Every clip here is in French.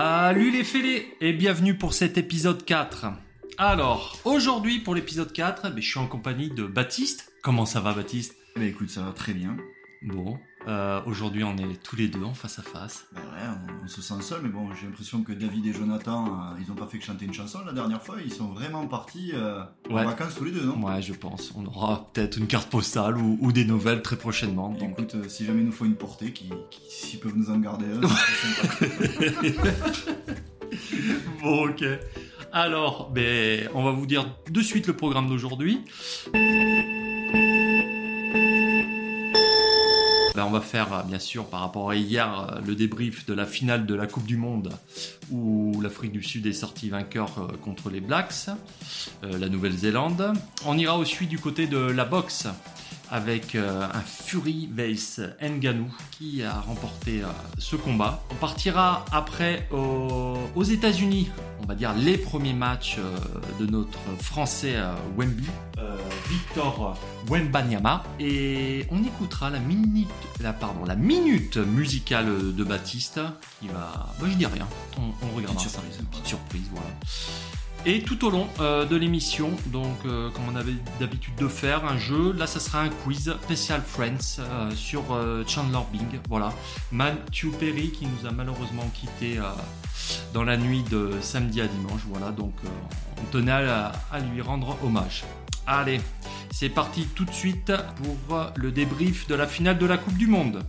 Salut les fêlés et bienvenue pour cet épisode 4. Alors, aujourd'hui pour l'épisode 4, ben, je suis en compagnie de Baptiste. Comment ça va Baptiste? Bah écoute, ça va très bien. Bon, euh, aujourd'hui on est tous les deux en face à face. Bah ouais, on, on se sent seul, mais bon, j'ai l'impression que David et Jonathan, euh, ils ont pas fait que chanter une chanson la dernière fois, ils sont vraiment partis euh, Ouais. en vacances tous les deux, non? Ouais, je pense. On aura peut-être une carte postale ou, ou des nouvelles très prochainement. Donc... Écoute, si jamais il nous faut une portée, qui, qui- s'ils peuvent nous en garder. Bon, ok. Alors, ben, on va vous dire de suite le programme d'aujourd'hui. Ben, on va faire, euh, bien sûr, par rapport à hier, euh, le débrief de la finale de la Coupe du Monde où l'Afrique du Sud est sortie vainqueur euh, contre les Blacks, la Nouvelle-Zélande. On ira aussi du côté de la boxe avec un Fury Vase Nganou qui a remporté ce combat. On partira après au- aux États-Unis, on va dire les premiers matchs de notre Français Wemby, Victor Wembanyama, et on écoutera la minute, la pardon, la minute musicale de Baptiste qui va, bah, je dis rien, on, on regardera Petite ça, surprise. une petite surprise, voilà. Et tout au long euh, de l'émission, donc euh, comme on avait d'habitude de faire, un jeu, là ça sera un quiz spécial Friends euh, sur Chandler Bing, voilà. Matthew Perry qui nous a malheureusement quitté dans la nuit de samedi à dimanche, voilà, donc on tenait à, à lui rendre hommage. Allez, c'est parti tout de suite pour le débrief de la finale de la Coupe du Monde.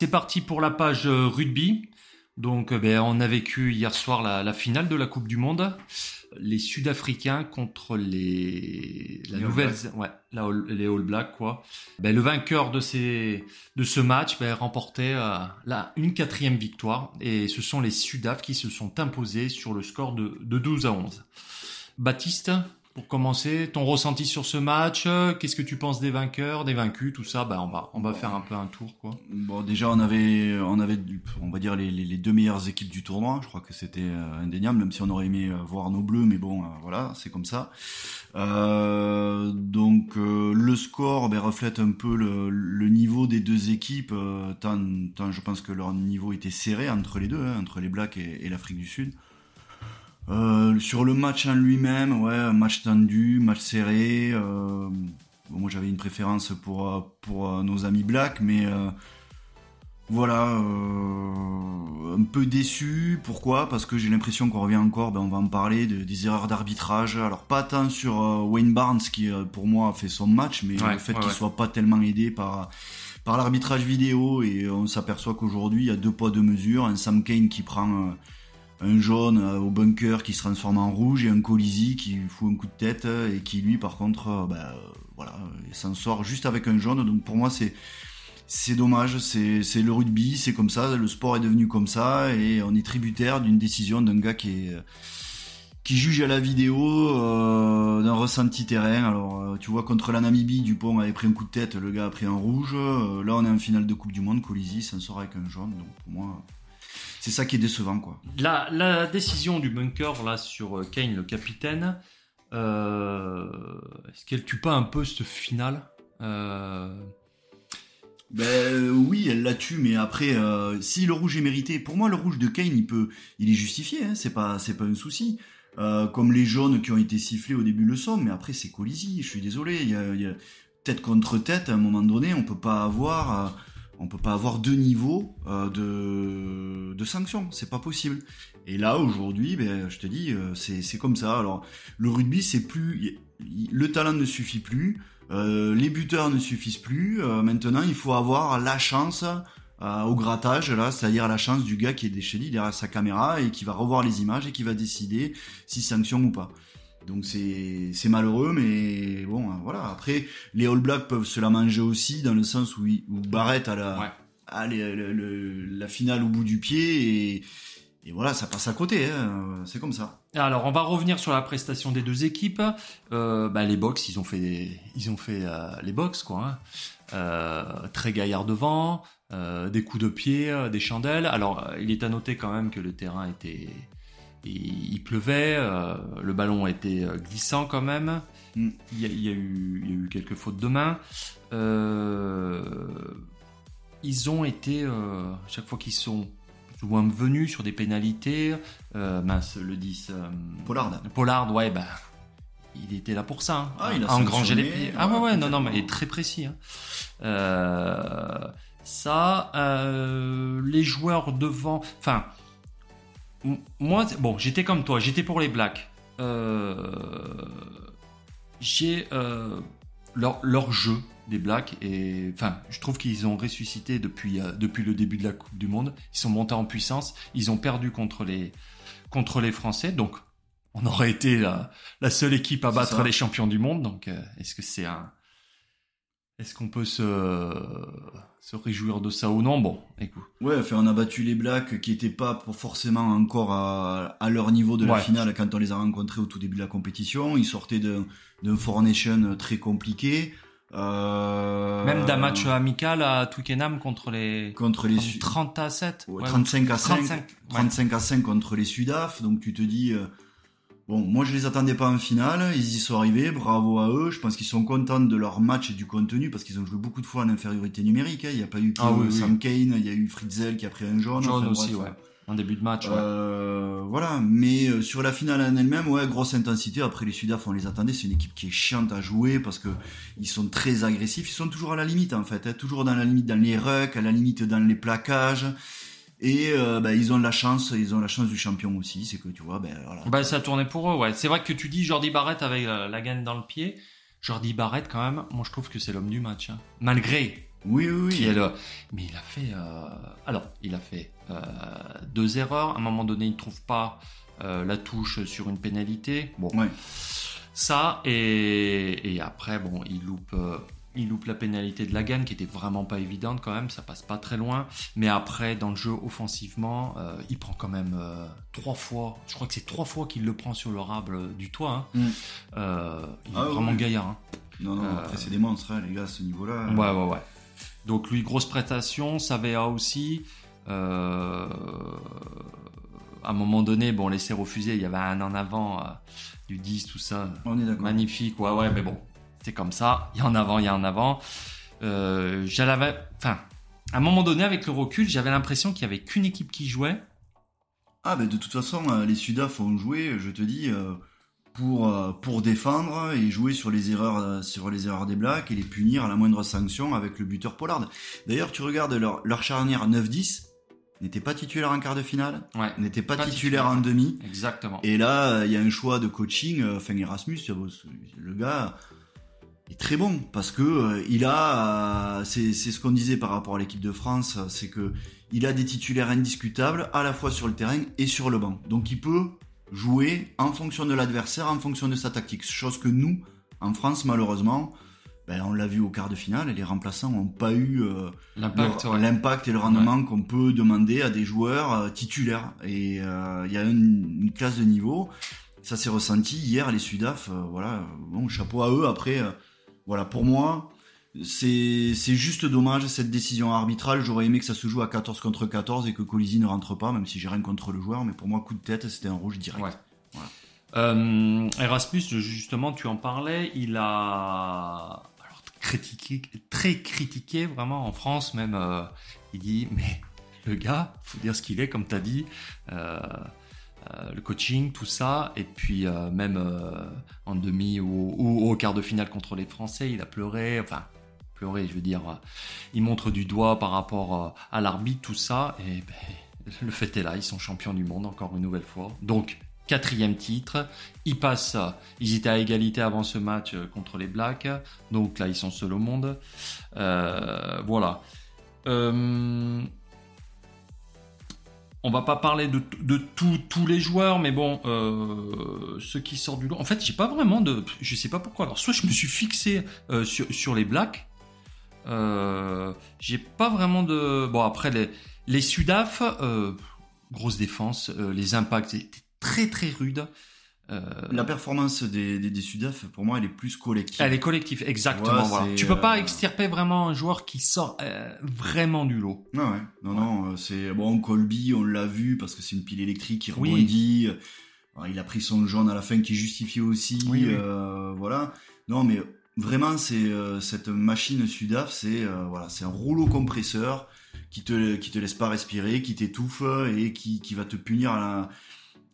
C'est parti pour la page rugby. Donc, ben, on a vécu hier soir la, la finale de la Coupe du Monde. Les Sud-Africains contre les, la Les All ouais, la les All Blacks, quoi. Ben, le vainqueur de ces, de ce match, ben, remportait euh, une quatrième victoire. Et ce sont les Sudaf qui se sont imposés sur le score de, de 12 à 11. Baptiste, pour commencer, ton ressenti sur ce match, qu'est-ce que tu penses des vainqueurs, des vaincus, tout ça, ben, on va, on va faire un peu un tour, quoi. Bon, déjà, on avait, on avait, on va dire, les, deux meilleures équipes du tournoi. Je crois que c'était euh, indéniable, même si on aurait aimé euh, voir nos bleus, mais bon, euh, voilà, c'est comme ça. Donc, le score ben, reflète un peu le, niveau des deux équipes, tant, je pense que leur niveau était serré entre les deux, hein, entre les Blacks et l'Afrique du Sud. Euh, sur le match en lui-même, ouais, match tendu, match serré. euh, bon, moi, j'avais une préférence pour euh, pour nos amis Black, mais euh, voilà, un peu déçu. Pourquoi? Parce que j'ai l'impression qu'on revient encore, ben, on va en parler, de- des erreurs d'arbitrage. Alors pas tant sur Wayne Barnes qui, pour moi, a fait son match, mais Ouais, le fait ouais, qu'il ouais. soit pas tellement aidé par par l'arbitrage vidéo et on s'aperçoit qu'aujourd'hui il y a deux poids deux mesures. Un Sam Kane qui prend un jaune euh, au bunker qui se transforme en rouge et un Colisi qui fout un coup de tête et qui lui par contre euh, bah, euh, voilà il s'en sort juste avec un jaune donc pour moi c'est c'est dommage c'est le rugby c'est comme ça le sport est devenu comme ça et on est tributaire d'une décision d'un gars qui qui juge à la vidéo d'un ressenti terrain. Alors, tu vois, contre la Namibie, Dupont avait pris un coup de tête, le gars a pris un rouge. Là, on est en finale de Coupe du Monde, Colisi s'en sort avec un jaune. Donc, pour moi, c'est ça qui est décevant, quoi. La, la décision du bunker là sur euh, Kane, le capitaine, euh, est-ce qu'elle tue pas un peu cette finale Euh, Ben oui, elle la tue, mais après, euh, si le rouge est mérité, pour moi, le rouge de Kane, il peut, il est justifié, hein, c'est pas, c'est pas un souci. Euh, comme les jaunes qui ont été sifflés au début le sont, mais après c'est Colisi. Je suis désolé, il y a, il y a tête contre tête. À un moment donné, on peut pas avoir, euh, on peut pas avoir deux niveaux euh, de, de sanctions. C'est pas possible. Et là aujourd'hui, ben je te dis, euh, c'est, comme ça. Alors le rugby, c'est plus, le talent ne suffit plus. Euh, les buteurs ne suffisent plus. Maintenant, il faut avoir la chance au grattage, là, c'est-à-dire la chance du gars qui est déchaîné derrière sa caméra et qui va revoir les images et qui va décider si sanction ou pas. Donc c'est malheureux, mais bon, hein, voilà. Après, les All Blacks peuvent se la manger aussi dans le sens où, ils- où Barrett a la Ouais. allez, le- le- la finale au bout du pied et, et voilà, ça passe à côté. hein. C'est comme ça. Alors, on va revenir sur la prestation des deux équipes. Euh, bah, les box, ils ont fait, ils ont fait euh, les box, quoi. hein. Euh, très gaillard devant, des coups de pied, des chandelles. Alors, il est à noter quand même que le terrain était, il, il pleuvait, euh, le ballon était euh, glissant quand même. Mm. Il y, a, il y a eu, il y a eu quelques fautes de main. Euh, ils ont été, euh, chaque fois qu'ils sont plus ou moins venus sur des pénalités, mince, le 10. euh, Pollard. Pollard, ouais, bah, il était là pour ça. hein. Ah, il a engranger les pieds. Ah ouais, ouais, non, non, mais il est très précis. hein. Euh, ça, euh, les joueurs devant, enfin, moi, bon, j'étais comme toi, j'étais pour les Blacks. Euh, j'ai euh, leur, leur jeu des Blacks et enfin, je trouve qu'ils ont ressuscité depuis euh, depuis le début de la Coupe du Monde. Ils sont montés en puissance. Ils ont perdu contre les contre les Français, donc on aurait été la, la seule équipe à battre ça. les champions du monde. Donc, euh, est-ce que c'est un est-ce qu'on peut se se réjouir de ça ou non Bon, écoute. Ouais, enfin, on a battu les Blacks qui étaient pas pour forcément encore à, à leur niveau de la Ouais. finale quand on les a rencontrés au tout début de la compétition. Ils sortaient d'un d'un Four Nation très compliqué. Euh, Même d'un match amical à Twickenham contre les contre les Su- 30 à 7. Ouais, Ouais, 35 à 5, 35, ouais. 35 à 5 contre les Sudaf. Donc tu te dis, euh, bon, moi je les attendais pas en finale, ils y sont arrivés, bravo à eux. Je pense qu'ils sont contents de leur match et du contenu parce qu'ils ont joué beaucoup de fois en infériorité numérique. hein. Il n'y a pas eu que Ah oui, oui. Sam Kane, il y a eu Fritzel qui a pris un jaune. Jaune enfin, aussi, bref, ouais. En début de match, ouais. euh, voilà, mais euh, sur la finale en elle-même, ouais, grosse intensité. Après les Sudaf, on les attendait. C'est une équipe qui est chiante à jouer parce que ils sont très agressifs. Ils sont toujours à la limite en fait, hein, toujours dans la limite dans les rucks, à la limite dans les plaquages. Et euh, bah, ils ont la chance, ils ont la chance du champion aussi. C'est que tu vois, ben voilà. Bah, ça a tourné pour eux, ouais. C'est vrai que tu dis Jordi Barrett avec euh, la gaine dans le pied. Jordi Barrett, quand même, moi je trouve que c'est l'homme du match. hein. Malgré oui, oui, oui. qui est le. Mais il a fait. euh, Alors, il a fait euh, deux erreurs. À un moment donné, il ne trouve pas la touche sur une pénalité. Bon, Ouais. ça, et, et après, bon, il loupe. Euh, Il loupe la pénalité de la gagne qui était vraiment pas évidente quand même, ça passe pas très loin. Mais après, dans le jeu offensivement, euh, il prend quand même euh, trois fois. Je crois que c'est trois fois qu'il le prend sur le rable du toit. hein. Mm. Euh, il est Ah, vraiment ouais. gaillard. hein. Non, non. Euh, Après c'est des monstres, hein, les gars, à ce niveau-là. Ouais, ouais, ouais. Donc lui, grosse prestation, Savea aussi. Euh, à un moment donné, bon, laisser refuser, il y avait un en avant euh, du 10, tout ça. On est d'accord. Magnifique, ouais, ouais, mais bon, c'est comme ça. Il y a en avant, il y a en avant. Euh, j'avais, enfin, à un moment donné, avec le recul, j'avais l'impression qu'il y avait qu'une équipe qui jouait. Ah ben de toute façon, euh, les Sudaf ont joué, je te dis, euh, pour pour défendre et jouer sur les erreurs sur les erreurs des Blacks et les punir à la moindre sanction avec le buteur Pollard. D'ailleurs, tu regardes leur leur charnière 9-10 n'était pas titulaire en quart de finale, Ouais, n'était pas, Pas titulaire, titulaire. en demi. exactement. Et là, il y a un choix de coaching. Enfin, Erasmus, le gars est très bon parce que euh, il a, euh, c'est ce qu'on disait par rapport à l'équipe de France, c'est que il a des titulaires indiscutables à la fois sur le terrain et sur le banc. Donc il peut jouer en fonction de l'adversaire, en fonction de sa tactique. Chose que nous, en France, malheureusement, ben, on l'a vu au quart de finale, les remplaçants n'ont pas eu euh, L'impact, ouais. et le rendement qu'on peut demander à des joueurs euh, titulaires. Et euh, il y a une, une classe de niveau. Ça s'est ressenti hier, les Sudaf. voilà, bon, chapeau à eux. Après, voilà, pour moi, c'est juste dommage cette décision arbitrale. J'aurais aimé que ça se joue à 14 contre 14 et que Colisi ne rentre pas, même si j'ai rien contre le joueur. Mais pour moi, coup de tête, c'était un rouge direct. Ouais. Euh, Erasmus, justement, tu en parlais, il a alors, critiqué, très critiqué vraiment en France même. euh, il dit mais le gars, faut dire ce qu'il est, comme tu as dit. euh, le coaching, tout ça, et puis euh, même euh, en demi ou, au quart de finale contre les Français, il a pleuré, enfin pleuré, je veux dire, euh, il montre du doigt par rapport euh, à l'arbitre, tout ça, et ben, le fait est là, ils sont champions du monde encore une nouvelle fois. Donc quatrième titre, ils passent, ils étaient à égalité avant ce match euh, contre les Blacks, donc là ils sont seuls au monde. Euh, voilà. Euh, on va pas parler de, tous- les joueurs, mais bon, euh, ceux qui sortent du lot. En fait, j'ai pas vraiment de, je sais pas pourquoi. Alors, soit je me suis fixé euh, sur, les Blacks, Euh, j'ai pas vraiment de. Bon, après, les, les Sudaf, grosse défense. les impacts étaient très très rudes. Euh, La performance des, des, des Sudaf, pour moi, elle est plus collective. elle est collective, exactement. Ouais, voilà. c'est, Tu peux pas euh, extirper vraiment un joueur qui sort euh, vraiment du lot. Ah ouais, non, non, c'est bon. Colby, on l'a vu parce que c'est une pile électrique qui Oui. rebondit. Il a pris son jaune à la fin qui est justifié aussi. Oui, oui. euh, voilà. Non, mais vraiment, c'est euh, cette machine Sudaf, c'est voilà, c'est un rouleau compresseur qui te qui te laisse pas respirer, qui t'étouffe et qui qui va te punir à la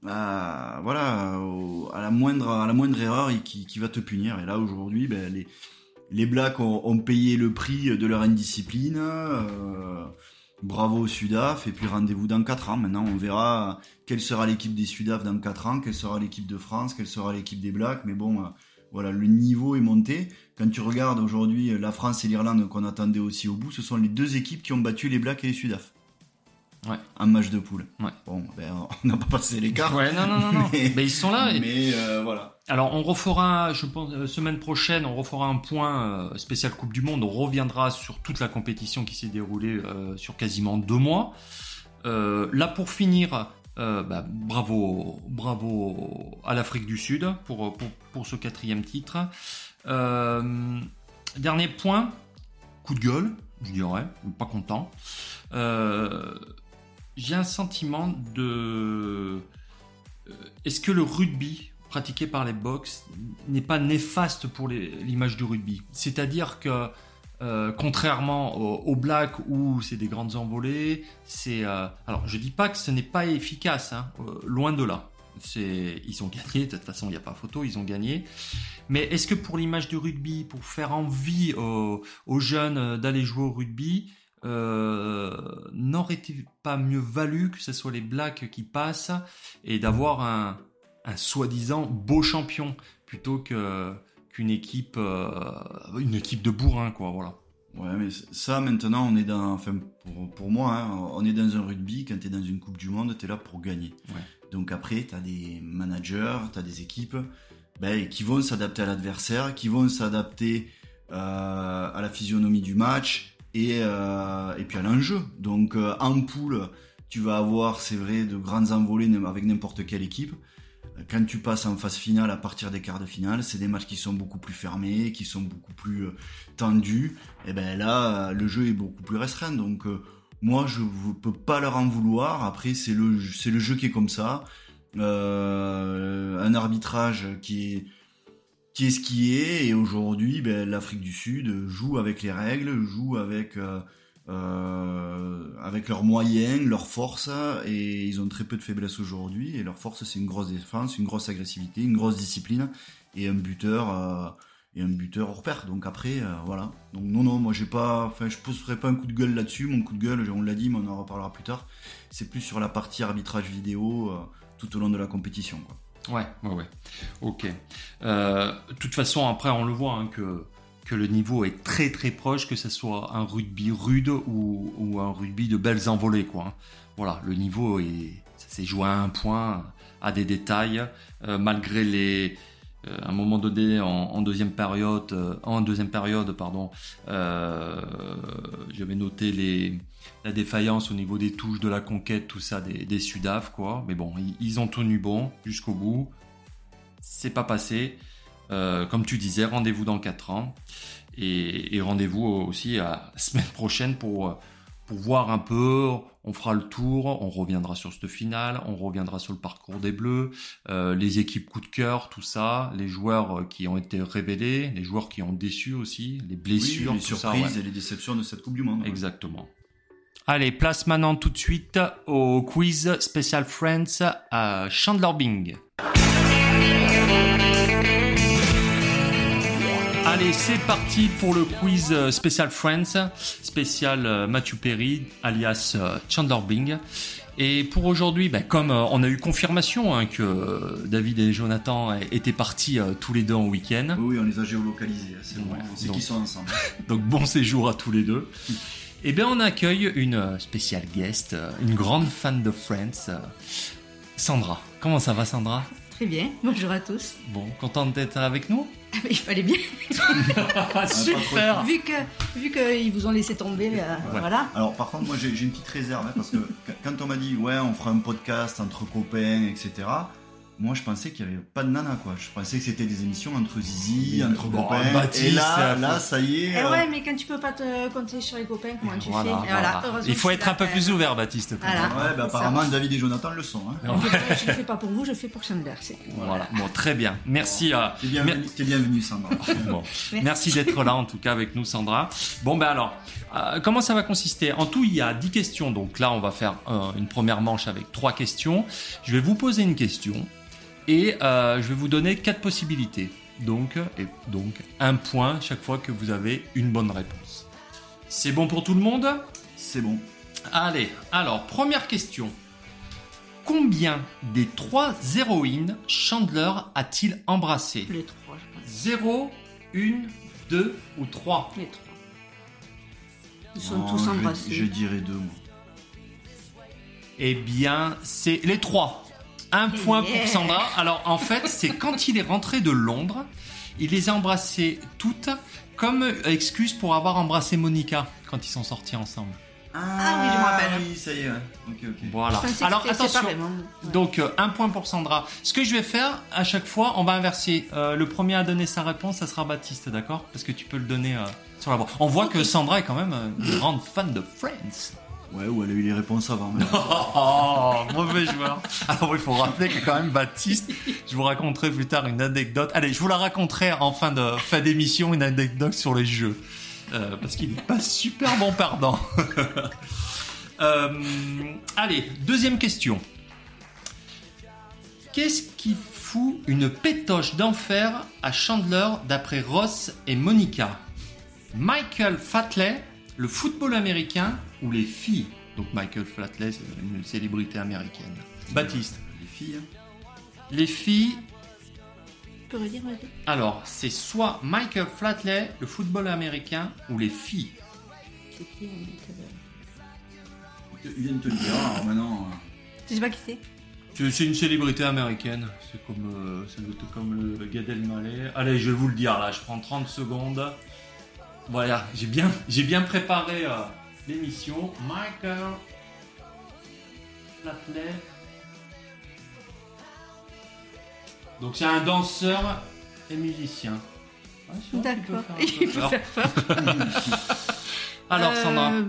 à, voilà au- à la moindre à la moindre erreur qui qui va te punir. Et là aujourd'hui, ben les les Blacks ont, payé le prix de leur indiscipline. euh, bravo aux Sudaf. Et puis rendez-vous dans 4 ans. Maintenant, on verra quelle sera l'équipe des Sudaf dans 4 ans, quelle sera l'équipe de France, quelle sera l'équipe des Blacks. Mais bon, euh, voilà, le niveau est monté. Quand tu regardes aujourd'hui euh, la France et l'Irlande qu'on attendait aussi au bout, ce sont les deux équipes qui ont battu les Blacks et les Sudaf. Ouais. En match de poule. Ouais. Bon, ben, on n'a pas passé l'écart. Ouais, non, non, non, non. Mais- Mais ils sont là. et- Mais euh, voilà. Alors, on refera, je pense, euh, semaine prochaine, on refera un point euh, spécial Coupe du Monde. On reviendra sur toute la compétition qui s'est déroulée euh, sur quasiment deux mois. Euh, là, pour finir, euh, bah, bravo, bravo à l'Afrique du Sud pour, pour, pour ce quatrième titre. Euh, dernier point, coup de gueule, je dirais, pas content. Euh, J'ai un sentiment de... euh, Est-ce que le rugby pratiqué par les box n'est pas néfaste pour l'image du rugby? C'est-à-dire que euh, contrairement au, au black où c'est des grandes envolées, c'est euh, alors je dis pas que ce n'est pas efficace, hein, loin de là. Ils ont gagné de toute façon il n'y a pas photo, ils ont gagné. Mais est-ce que pour l'image du rugby, pour faire envie aux, jeunes d'aller jouer au rugby, euh, n'aurait-il pas mieux valu que ce soit les blacks qui passent et d'avoir un, un soi-disant beau champion plutôt que qu'une équipe euh, une équipe de bourrin quoi voilà Ouais, mais ça, maintenant, on est dans. Enfin, pour, pour moi, hein, on est dans un rugby. Quand t'es dans une Coupe du Monde, t'es là pour gagner. Ouais. Donc après, t'as des managers, t'as des équipes ben, qui vont s'adapter à l'adversaire, qui vont s'adapter euh, à la physionomie du match et, euh, et puis à l'enjeu. Donc euh, en poule, tu vas avoir, c'est vrai, de grandes envolées avec n'importe quelle équipe. Quand tu passes en phase finale, à partir des quarts de finale, c'est des matchs qui sont beaucoup plus fermés, qui sont beaucoup plus euh, tendus. Et ben là, le jeu est beaucoup plus restreint. Donc euh, moi, je ne peux pas leur en vouloir. Après, c'est le, c'est le jeu qui est comme ça. Un arbitrage qui est qui est ce qui est? Et aujourd'hui ben, l'Afrique du Sud joue avec les règles joue avec euh, euh, avec leurs moyens leurs forces et ils ont très peu de faiblesses aujourd'hui et leur force c'est une grosse défense une grosse agressivité une grosse discipline et un buteur euh, et un buteur hors donc après voilà. Donc non non moi j'ai pas je poserai pas un coup de gueule là-dessus. Mon coup de gueule on l'a dit mais on en reparlera plus tard. C'est plus sur la partie arbitrage vidéo tout au long de la compétition. Ouais ouais ouais. Ok. Euh, de toute façon après on le voit hein, que que le niveau est très très proche que ce soit un rugby rude ou, un rugby de belles envolées quoi hein. voilà le niveau est ça s'est joué à un point à des détails. Euh, malgré les euh, à un moment donné en, deuxième période en deuxième période pardon j'avais noté les la défaillance au niveau des touches de la conquête tout ça des, des Sudaf quoi mais bon ils, ils ont tenu bon jusqu'au bout c'est pas passé Euh, comme tu disais rendez-vous dans 4 ans et, et rendez-vous aussi à la semaine prochaine pour pour voir un peu, on fera le tour, on reviendra sur cette finale, on reviendra sur le parcours des Bleus, euh, les équipes coup de cœur, tout ça, les joueurs qui ont été révélés, les joueurs qui ont déçu aussi, les blessures, Oui, les tout ça. surprises ouais. et les déceptions de cette Coupe du Monde. ouais. Exactement. Allez, place maintenant tout de suite au quiz spécial Friends à Chandler Bing. Allez, c'est parti pour le quiz spécial Friends, spécial euh, Matthew Perry, alias euh, Chandler Bing. Et pour aujourd'hui, ben, comme euh, on a eu confirmation hein, que David et Jonathan étaient partis euh, tous les deux en week-end, Oui, on les a géolocalisés. hein, C'est bon, Ouais, on sait donc- qu'ils sont ensemble. donc bon séjour à tous les deux. Et bien on accueille une euh, spéciale guest, euh, une grande fan de Friends, euh, Sandra. Comment ça va Sandra? Très bien, bonjour à tous. Bon, contente d'être avec nous? Ah, Il fallait bien, Super vu que vu qu'ils vous ont laissé tomber, euh, voilà. Alors par contre, moi j'ai une petite réserve hein, parce que qu- quand on m'a dit ouais, on fera un podcast entre copains, etc. Moi, je pensais qu'il n'y avait pas de nana, quoi. Je pensais que c'était des émissions entre zizi, entre bon, copains. Baptiste, et là, là, ça y est. Eh euh, ouais, mais quand tu peux pas te compter sur les copains, comment tu Voilà, fais Et voilà. heureusement Il faut être un peu plus ouvert, Baptiste. même. Ouais, bah, apparemment, David et Jonathan le sont. Hein. Je le fais pas pour vous, je le fais pour Chandler. Voilà, bon, très bien. Merci. euh, T'es bienvenue, bienvenue, Sandra. Bon. Merci. Merci d'être là en tout cas avec nous Sandra. Bon ben alors, euh, comment ça va consister? En tout, il y a 10 questions. Donc là, on va faire euh, une première manche avec trois questions. Je vais vous poser une question et euh, je vais vous donner quatre possibilités. Donc, et donc un point chaque fois que vous avez une bonne réponse. C'est bon pour tout le monde? C'est bon. Allez, alors première question. Combien des trois héroïnes Chandler a-t-il embrassé Les trois, je pense. 0, 1, 2 ou 3 Les trois. Ils sont tous je- embrassés. Je, dirais deux, moi. Eh bien, c'est les trois. Un point Yeah. pour Sandra. Alors, en fait, c'est quand il est rentré de Londres, il les a embrassées toutes comme excuse pour avoir embrassé Monica quand ils sont sortis ensemble. Ah oui, je me rappelle. Oui, ça y est. ouais. Ok, ok. Voilà. Alors, attention. Ouais. Donc, euh, un point pour Sandra. Ce que je vais faire, à chaque fois, on va inverser. Euh, le premier à donner sa réponse, ça sera Baptiste, d'accord? Parce que tu peux le donner euh, sur la voie. On voit que Sandra est quand même une grande fan de Friends. Ouais, ou elle a eu les réponses avant. mais- Oh, mauvais joueur. Alors il faut rappeler que quand même Baptiste, je vous raconterai plus tard une anecdote. Allez, je vous la raconterai en fin de fin d'émission une anecdote sur les jeux, Euh, parce qu'il n'est pas super bon perdant. Euh, allez, deuxième question. Qu'est-ce qui fout une pétoche d'enfer à Chandler d'après Ross et Monica? Michael Flatley, le football américain ou les filles Donc Michael Flatley, c'est une célébrité américaine. Baptiste. Les filles. hein. Les filles, Tu peux redire, vas-y alors c'est soit Michael Flatley, le football américain, ou les filles. C'est qui on dit que- Il vient de te le dire, alors maintenant. euh, Tu sais pas qui c'est C'est une célébrité américaine. C'est comme, euh, comme le Gad Elmaleh. Allez, je vais vous le dire là. Je prends 30 secondes. Voilà, j'ai bien, j'ai bien préparé euh, l'émission. Michael Flatley. Donc c'est un danseur et musicien. Peut D'accord. Il faut peur. faire peur. Alors Sandra. Euh,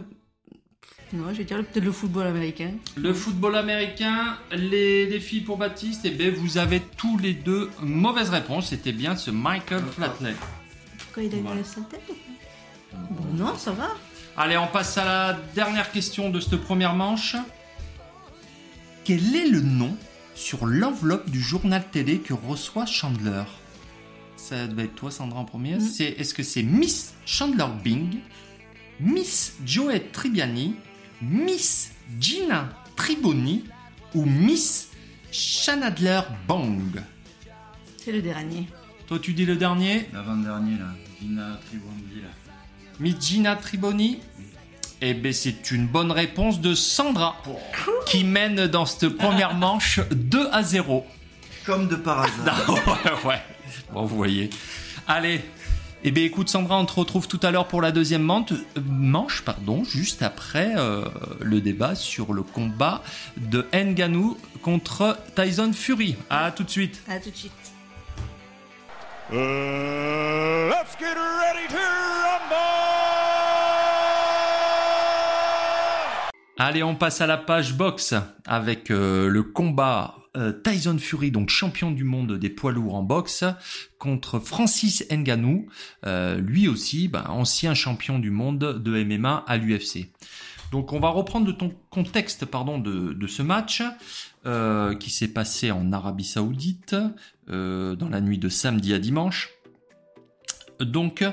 Non, je vais dire peut-être le football américain. Le football américain, les défis pour Baptiste, et bien vous avez tous les deux mauvaise réponse. C'était bien ce Michael Flatley. Pourquoi il a Voilà. eu pas? Bon, Non, ça va. Allez, on passe à la dernière question de cette première manche. Quel est le nom sur l'enveloppe du journal télé que reçoit Chandler? Ça devait être toi, Sandra, en premier. Mm. C'est Est-ce que c'est Miss Chandler Bing, Miss Joey Tribbiani, Miss Gina Triboni ou Miss Shanadler Bong C'est le dernier. Toi, tu dis le dernier? L'avant-dernier, là. Dina Tribondi, là. Miss Gina Triboni Eh bien, c'est une bonne réponse de Sandra, qui mène dans cette première manche 2 à 0. Comme de par hasard. ouais, ouais. Bon, vous voyez. Allez. Eh bien, écoute, Sandra, on te retrouve tout à l'heure pour la deuxième manche, manche pardon, juste après euh, le débat sur le combat de Nganou contre Tyson Fury. À tout de suite. À tout de suite. Uh, let's get! Allez, on passe à la page box avec euh, le combat euh, Tyson Fury, donc champion du monde des poids lourds en boxe, contre Francis Ngannou, euh, lui aussi, ben, ancien champion du monde de MMA à l'UFC. Donc on va reprendre de ton contexte pardon de, de ce match euh, qui s'est passé en Arabie Saoudite euh, dans la nuit de samedi à dimanche. Donc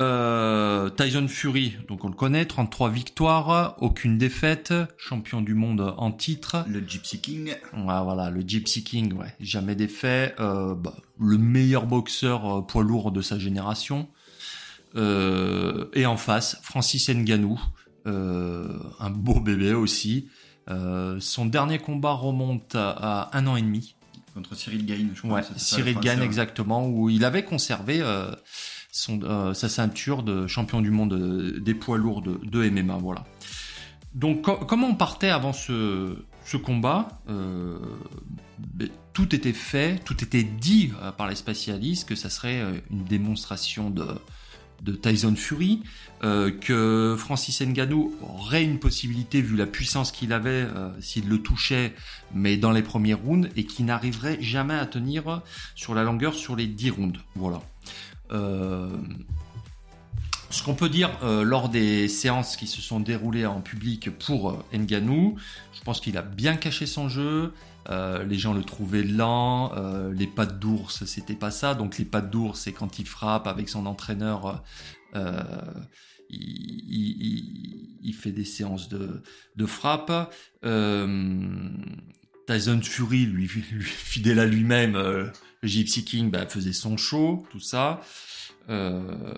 euh, Tyson Fury, donc on le connaît, 33 victoires, aucune défaite, champion du monde en titre. Le Gypsy King. Ah, voilà, le Gypsy King, ouais, jamais défait. Bah, le meilleur boxeur poids lourd de sa génération. Et en face, Francis Ngannou, un beau bébé aussi. Euh, son dernier combat remonte à, à un an et demi. Contre Cyril Gain, je crois. Ouais, ça, Cyril Français, exactement, où il avait conservé euh, son, euh, sa ceinture de champion du monde euh, des poids lourds de, de MMA. Voilà. Donc co- comment on partait avant ce, ce combat Euh, ben, Tout était fait, tout était dit euh, par les spécialistes que ça serait euh, une démonstration de, de Tyson Fury, euh, que Francis Ngannou aurait une possibilité vu la puissance qu'il avait euh, s'il le touchait, mais dans les premiers rounds, et qui n'arriverait jamais à tenir sur la longueur sur les 10 rounds. Voilà. Euh, ce qu'on peut dire lors des séances qui se sont déroulées en public pour Ngannou, je pense qu'il a bien caché son jeu. Euh, les gens le trouvaient lent. euh, les pattes d'ours, c'était pas ça. Donc les pattes d'ours, c'est quand il frappe avec son entraîneur. euh, il, il- fait des séances de, de frappe. Euh, Tyson Fury, lui, fidèle à lui-même, euh, Gypsy King, bah, faisait son show, tout ça. Euh,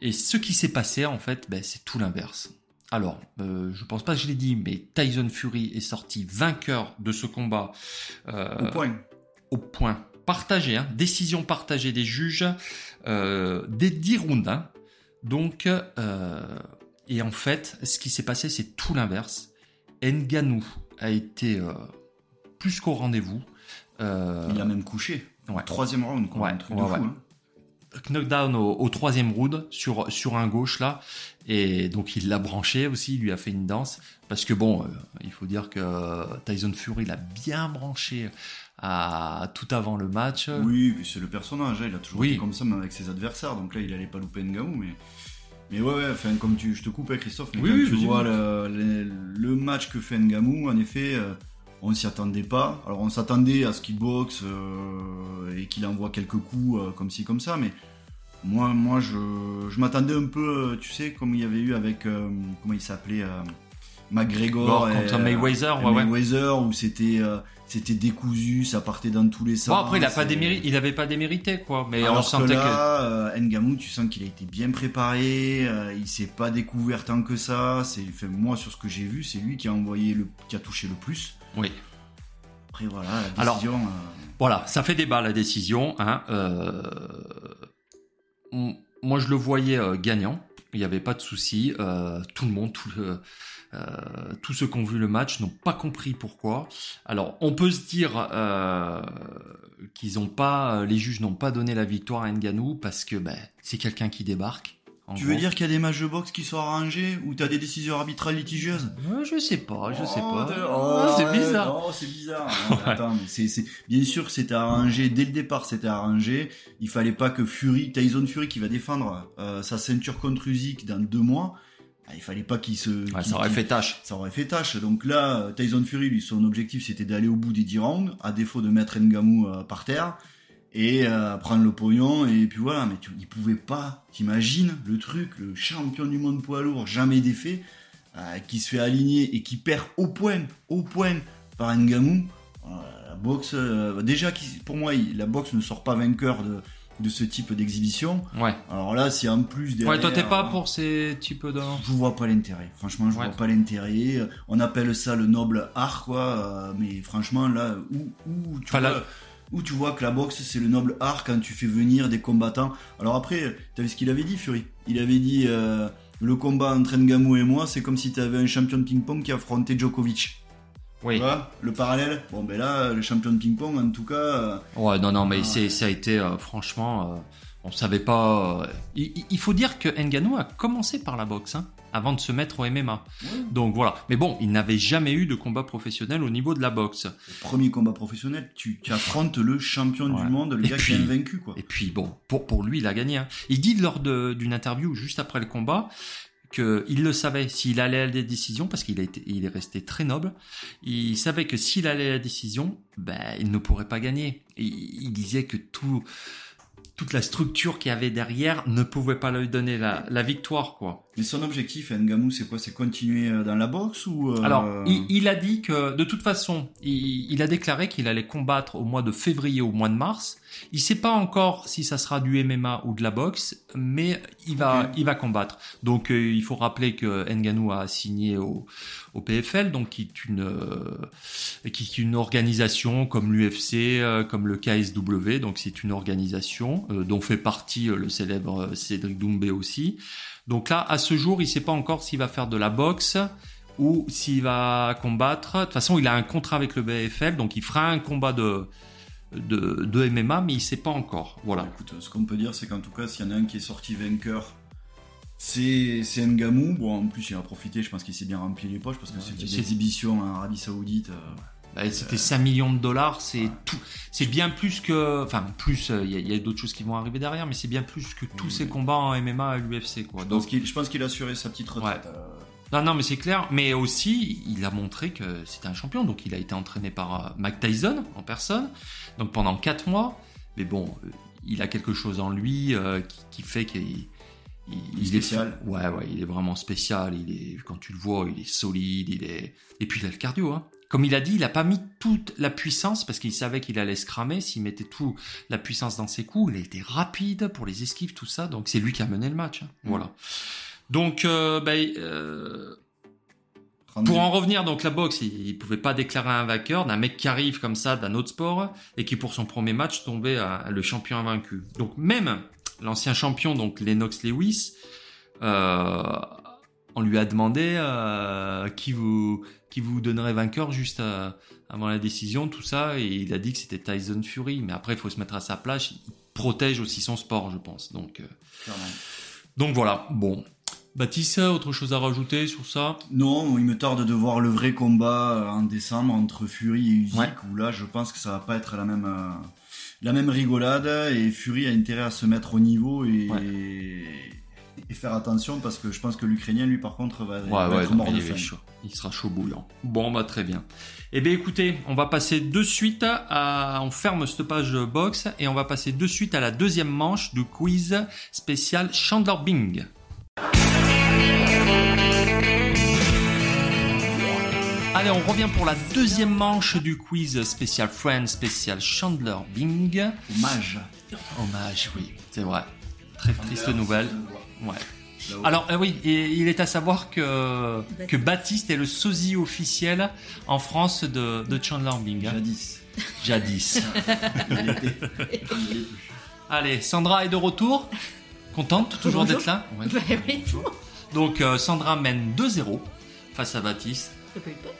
et ce qui s'est passé, en fait, ben, c'est tout l'inverse. Alors, euh, je pense pas que je l'ai dit, mais Tyson Fury est sorti vainqueur de ce combat euh, Au point. au point partagé, hein, décision partagée des juges, euh, des 10 rounds. hein. Donc, euh, et en fait, ce qui s'est passé, c'est tout l'inverse. Nganou a été plus qu'au rendez-vous. Il a même couché. ouais. Troisième round, quoi. Ouais, un truc ouais, de fou. hein. Knockdown au, au troisième round sur sur un gauche là. Et donc il l'a branché aussi il lui a fait une danse. Parce que bon euh, il faut dire que Tyson Fury l'a bien branché à tout avant le match. Oui, puis c'est le personnage, hein, il a toujours Oui. été comme ça, même avec ses adversaires, donc là il allait pas louper Ngannou, mais. Mais ouais, ouais, enfin, comme tu, je te coupe, hein, Christophe, mais Oui, quand oui, tu vois le, le- le match que fait Ngannou, en effet, euh, on s'y attendait pas. Alors on s'attendait à ce qu'il boxe euh, et qu'il envoie quelques coups euh, comme ci, comme ça, mais moi, moi je, je m'attendais un peu, euh, tu sais, comme il y avait eu avec, euh, comment il s'appelait, McGregor et, contre Mayweather et ouais ouais Mayweather, où c'était c'était décousu, ça partait dans tous les sens. bon après il a pas démérité il avait pas démérité quoi mais on alors sentait que là, tu sens qu'il a été bien préparé, il s'est pas découvert tant que ça. C'est, enfin, moi, sur ce que j'ai vu, c'est lui qui a envoyé le, qui a touché le plus. Oui Après, voilà, la Alors, décision. euh, Voilà, ça fait débat la décision. Hein. Euh, moi, je le voyais euh, gagnant. Il n'y avait pas de souci. Tout le monde, tout le- euh, tous ceux qui ont vu le match n'ont pas compris pourquoi. Alors, on peut se dire euh, qu'ils ont pas, les juges n'ont pas donné la victoire à Ngannou parce que ben, c'est quelqu'un qui débarque. Tu gros. veux dire qu'il y a des matchs de boxe qui sont arrangés ou t'as des décisions arbitrales litigieuses? Ouais, Je sais pas, je sais Oh, pas. t'as- Oh, c'est bizarre. Non, c'est bizarre. Attends, mais bien sûr, c'était arrangé dès le départ. C'était arrangé. Il fallait pas que Fury, Tyson Fury, qui va défendre euh, sa ceinture contre Usyk dans deux mois, bah, il fallait pas qu'il se. Ouais, ça aurait fait tâche. ça aurait fait tâche. Donc là, Tyson Fury, lui, son objectif, c'était d'aller au bout des 10 rounds, à défaut de mettre Ngannou euh, par terre, et euh, prendre le pognon, et puis voilà. Mais tu, il pouvait pas, t'imagines, le truc, le champion du monde poids lourd, jamais défait, euh, qui se fait aligner et qui perd au point, au point par Ngannou. Euh, la boxe, euh, déjà, qui- pour moi, il- la boxe ne sort pas vainqueur de, de ce type d'exhibition. Ouais. Alors là, si en plus derrière... Ouais, toi, t'es pas euh, pour ces types de. je vois pas l'intérêt. Franchement, je Ouais. vois pas l'intérêt. On appelle ça le noble art, quoi. euh, Mais franchement, là, où, où tu Enfin, vois, où tu vois que la boxe, c'est le noble art quand tu fais venir des combattants. Alors après, t'as vu ce qu'il avait dit, Fury? Il avait dit euh, le combat entre Ngannou et moi, c'est comme si t'avais un champion de ping-pong qui affrontait Djokovic. Oui. Tu vois le parallèle? Bon, ben là, le champion de ping-pong, en tout cas. euh, Ouais, non, non, mais Ah. c'est, ça a été, euh, franchement, on savait pas. il faut dire que Ngannou a commencé par la boxe, hein, avant de se mettre au MMA. Donc voilà. Mais bon, il n'avait jamais eu de combat professionnel au niveau de la boxe. le premier combat professionnel, tu, tu affrontes le champion Ouais. du monde, le Et gars puis- qui est invaincu, quoi. Et puis bon, pour, pour lui, il a gagné. hein. Il dit lors d'une interview juste après le combat qu'il le savait s'il allait à la décision parce qu'il il est resté très noble. Il savait que s'il allait à la décision, ben il ne pourrait pas gagner. Il, il disait que tout toute la structure qu'il y avait derrière ne pouvait pas lui donner la, la victoire quoi. Mais son objectif, Ngamou, c'est quoi? C'est continuer euh, dans la boxe ou euh, Alors, il, il a dit que de toute façon, il, il a déclaré qu'il allait combattre au mois de février ou au mois de mars. Il sait pas encore si ça sera du MMA ou de la boxe, mais il va, il va combattre. Donc, euh, il faut rappeler que Ngannou a signé au, au PFL, donc qui est une, euh, qui est une organisation comme l'UFC, euh, comme le KSW. Donc, c'est une organisation euh, dont fait partie le célèbre Cédric Doumbé aussi. Donc là, à ce jour, il sait pas encore s'il va faire de la boxe ou s'il va combattre. De toute façon, il a un contrat avec le BFL, donc il fera un combat de, de, de MMA, mais il sait pas encore. Voilà. Écoute, ce qu'on peut dire, c'est qu'en tout cas, s'il y en a un qui est sorti vainqueur, c'est Ngamou. Bon, en plus, il a profité, je pense qu'il s'est bien rempli les poches parce que Ouais, cette c'est- exhibition en Arabie Saoudite. euh, Bah, C'était 5 millions de dollars, c'est tout. C'est bien plus que, enfin plus. euh, Il y a, d'autres choses qui vont arriver derrière, mais c'est bien plus que tous ces combats en MMA à l'UFC, quoi. Donc je pense qu'il a assuré sa petite retraite. euh, Non, non, mais c'est clair. Mais aussi, il a montré que c'était un champion. Donc, il a été entraîné par euh, Mike Tyson en personne. Donc, pendant 4 mois. Mais bon, euh, il a quelque chose en lui euh, qui, qui fait qu'il il, il est Spécial. Ouais, ouais, il est vraiment spécial. Il est, quand tu le vois, il est solide. Il est. Et puis, il a le cardio. Hein. Comme il a dit, il a pas mis toute la puissance parce qu'il savait qu'il allait se cramer. S'il mettait toute la puissance dans ses coups, il a été rapide pour les esquives, tout ça. Donc, c'est lui qui a mené le match. hein. Voilà. Donc, euh, ben, euh, 32. pour en revenir, donc la boxe, il, il pouvait pas déclarer un vainqueur d'un mec qui arrive comme ça d'un autre sport et qui pour son premier match tombait à, à le champion invaincu. Donc même l'ancien champion, donc Lennox Lewis, euh, on lui a demandé euh, qui vous qui vous donnerait vainqueur juste euh, avant la décision, tout ça, et il a dit que c'était Tyson Fury. Mais après, il faut se mettre à sa place. Il protège aussi son sport, je pense. Donc euh, donc voilà. Bon, Baptiste, autre chose à rajouter sur ça? Non, il me tarde de voir le vrai combat en décembre entre Fury et Usyk, Ouais. où là, je pense que ça va pas être la même, euh, la même rigolade, et Fury a intérêt à se mettre au niveau et, et faire attention, parce que je pense que l'Ukrainien, lui, par contre, va, va être mort il de faim. chaud. Il sera chaud bouillant. Bon, bah très bien. Eh bien, écoutez, on va passer de suite à, on ferme cette page box et on va passer de suite à la deuxième manche du quiz spécial Chandler Bing. Allez, on revient pour la deuxième manche du quiz spécial Friends, spécial Chandler Bing. Hommage. Hommage, oui, c'est vrai. Très triste nouvelle. Ouais. Alors euh, oui, et il est à savoir que, que Baptiste est le sosie officiel en France de, de Chandler Bing. hein. Jadis. Jadis. Il était. Il est plus. Allez, Sandra est de retour. Contente toujours d'être là Ouais. Bah oui, Donc euh, Sandra mène 2-0 face à Baptiste. t'as pas eu peur?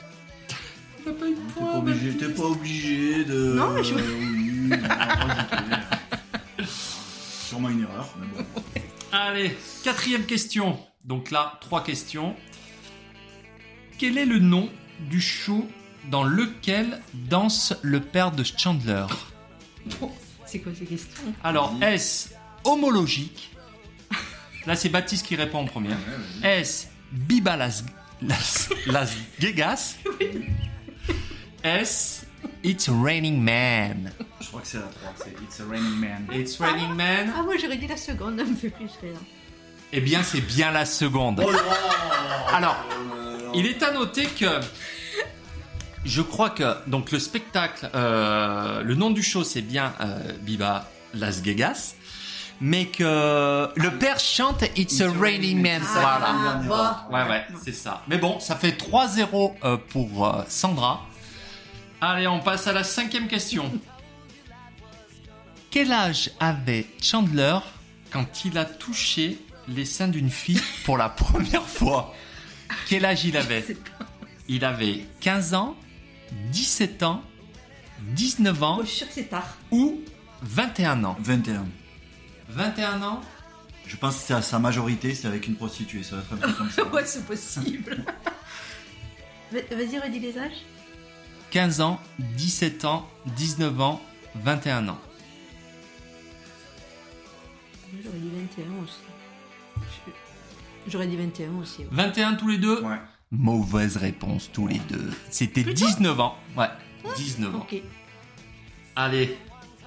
T'as pas eu de T'es pas obligé, t'es pas obligé de. Non, mais je- oui, de rajouter. Sûrement une erreur, mais bon. Allez, quatrième question. Donc là, trois questions. Quel est le nom du show dans lequel danse le père de Chandler C'est quoi ces questions? Alors, est-ce homologique Là, c'est Baptiste qui répond en premier. Est-ce Biba Las, Las, Las Vegas Est-ce It's Raining Man Je crois que c'est la 3, c'est It's a Raining Man. It's Raining Man Ah, moi j'aurais dit la seconde, elle me fait plus rire. Eh bien, c'est bien la seconde. Alors, il est à noter que je crois que donc le spectacle, euh, le nom du show c'est bien euh, Biba Las Vegas, mais que le père chante It's, a Raining Man. voilà. Ah, bon. Ouais, ouais, c'est ça. Mais bon, ça fait 3-0 euh, pour euh, Sandra. Allez, on passe à la cinquième question. Quel âge avait Chandler quand il a touché les seins d'une fille pour la première fois Quel âge il avait Il avait 15 ans, 17 ans, 19 ans Oh, je suis sûre que c'est tard. ou 21 ans 21. 21 ans Je pense que c'est à sa majorité, c'est avec une prostituée, ça va être un truc comme ça. ouais, c'est possible. Va- Vas-y, redis les âges. 15 ans, 17 ans, 19 ans, 21 ans. J'aurais dit 21 aussi. J'aurais dit 21 aussi. ouais. 21 tous les deux Ouais. Mauvaise réponse tous les deux. C'était 19 ans. Ouais, 19 ans. Ok. Allez,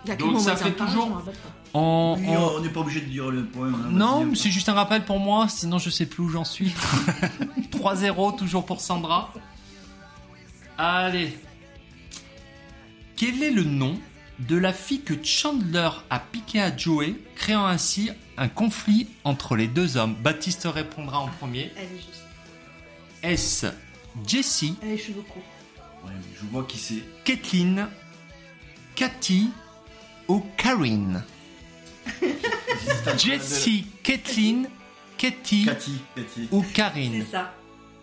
Il y a que Donc, ça fait parlent, toujours- je m'en rappelle pas. On, Oui, on- on n'est pas obligé de dire le point. hein, Non, vas-y, c'est juste un rappel pour moi, sinon je sais plus où j'en suis. 3-0 toujours pour Sandra. Allez. Quel est le nom de la fille que Chandler a piqué à Joey, créant ainsi un conflit entre les deux hommes? Baptiste répondra en premier. Elle est juste. Est-ce Jessie, Elle a les cheveux courts. Ouais, je vois qui c'est. Kathleen, Cathy ou Karine Jessie, Kathleen, Katy Cathy. Cathy. ou Karine C'est ça.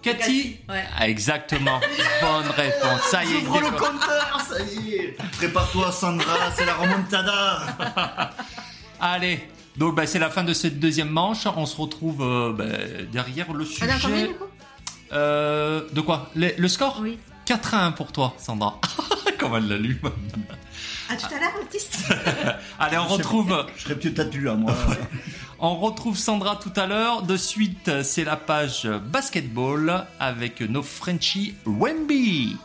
Cathy Cathy, ouais. Ah, Exactement. Bonne réponse. Ça y est, J'ouvre le compteur, ça y est. Prépare-toi, Sandra, c'est la remontada. Allez. Donc bah, c'est la fin de cette deuxième manche. On se retrouve euh, bah, derrière le a combien sujet. du coup Euh, de quoi le, le score Oui. 4 à 1 pour toi, Sandra. Comment elle l'a lu À tout à l'heure, Baptiste. Allez, on retrouve, Je serais peut-être tatu là, moi. On retrouve Sandra tout à l'heure. De suite, c'est la page basketball avec nos Frenchies Wemby.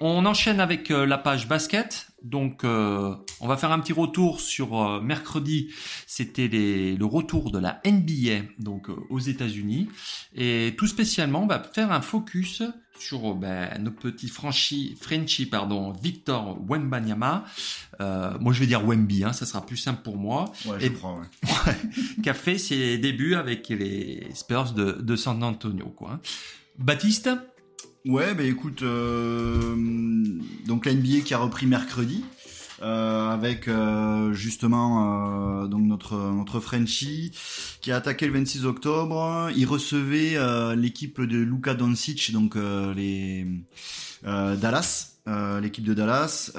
On enchaîne avec euh, la page basket. Donc, euh, on va faire un petit retour sur euh, mercredi. C'était le retour de la NBA, donc euh, aux États-Unis, et tout spécialement, on va faire un focus sur euh, ben, nos petits Frenchies, Frenchie, pardon, Victor Wembanyama. Euh, moi, je vais dire Wemby, hein, ça sera plus simple pour moi Ouais, je crois, ouais. qui a fait ses débuts avec les Spurs de, de San Antonio. Quoi. Baptiste Ouais, bah écoute, euh, donc la NBA qui a repris mercredi. euh, avec euh, justement donc notre notre Frenchie qui a attaqué le 26 octobre. Il recevait l'équipe de Luka Doncic, donc les Dallas, l'équipe de Dallas.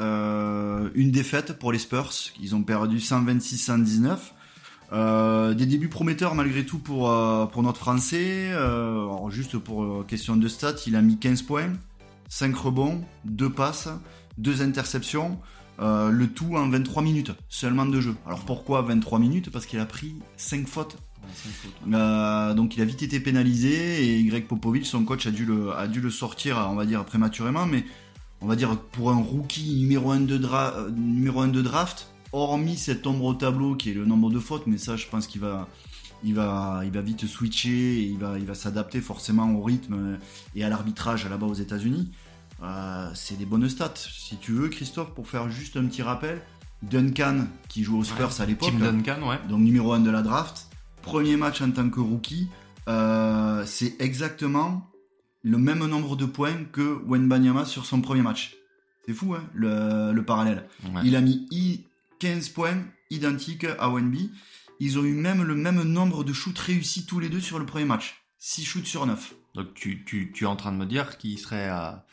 Une défaite pour les Spurs, ils ont perdu 126-119. Euh, des débuts prometteurs malgré tout pour, euh, pour notre français. Euh, alors juste pour question de stats, il a mis 15 points, 5 rebonds, 2 passes, 2 interceptions, le tout en 23 minutes seulement de jeu. Alors pourquoi 23 minutes? Parce qu'il a pris 5 fautes. Donc il a vite été pénalisé et Greg Popovich, son coach, a dû le, a dû le sortir, on va dire prématurément, mais on va dire pour un rookie numéro 1 de, dra- numéro 1 de draft, hormis cette ombre au tableau qui est le nombre de fautes, mais ça je pense qu'il va, il va, il va vite switcher, et il va, il va s'adapter forcément au rythme et à l'arbitrage là-bas aux États-Unis. Euh, c'est des bonnes stats. Si tu veux, Christophe, pour faire juste un petit rappel, Duncan qui joue aux Spurs à l'époque, Tim Duncan, ouais. donc numéro 1 de la draft, premier match en tant que rookie, euh, c'est exactement le même nombre de points que Wenbanyama sur son premier match. C'est fou, hein, le, le parallèle. Ouais. Il a mis i- 15 points identiques à Wenby. Ils ont eu même le même nombre de shoots réussis tous les deux sur le premier match. 6 shoots sur 9. Donc tu, tu, tu es en train de me dire qu'il serait à...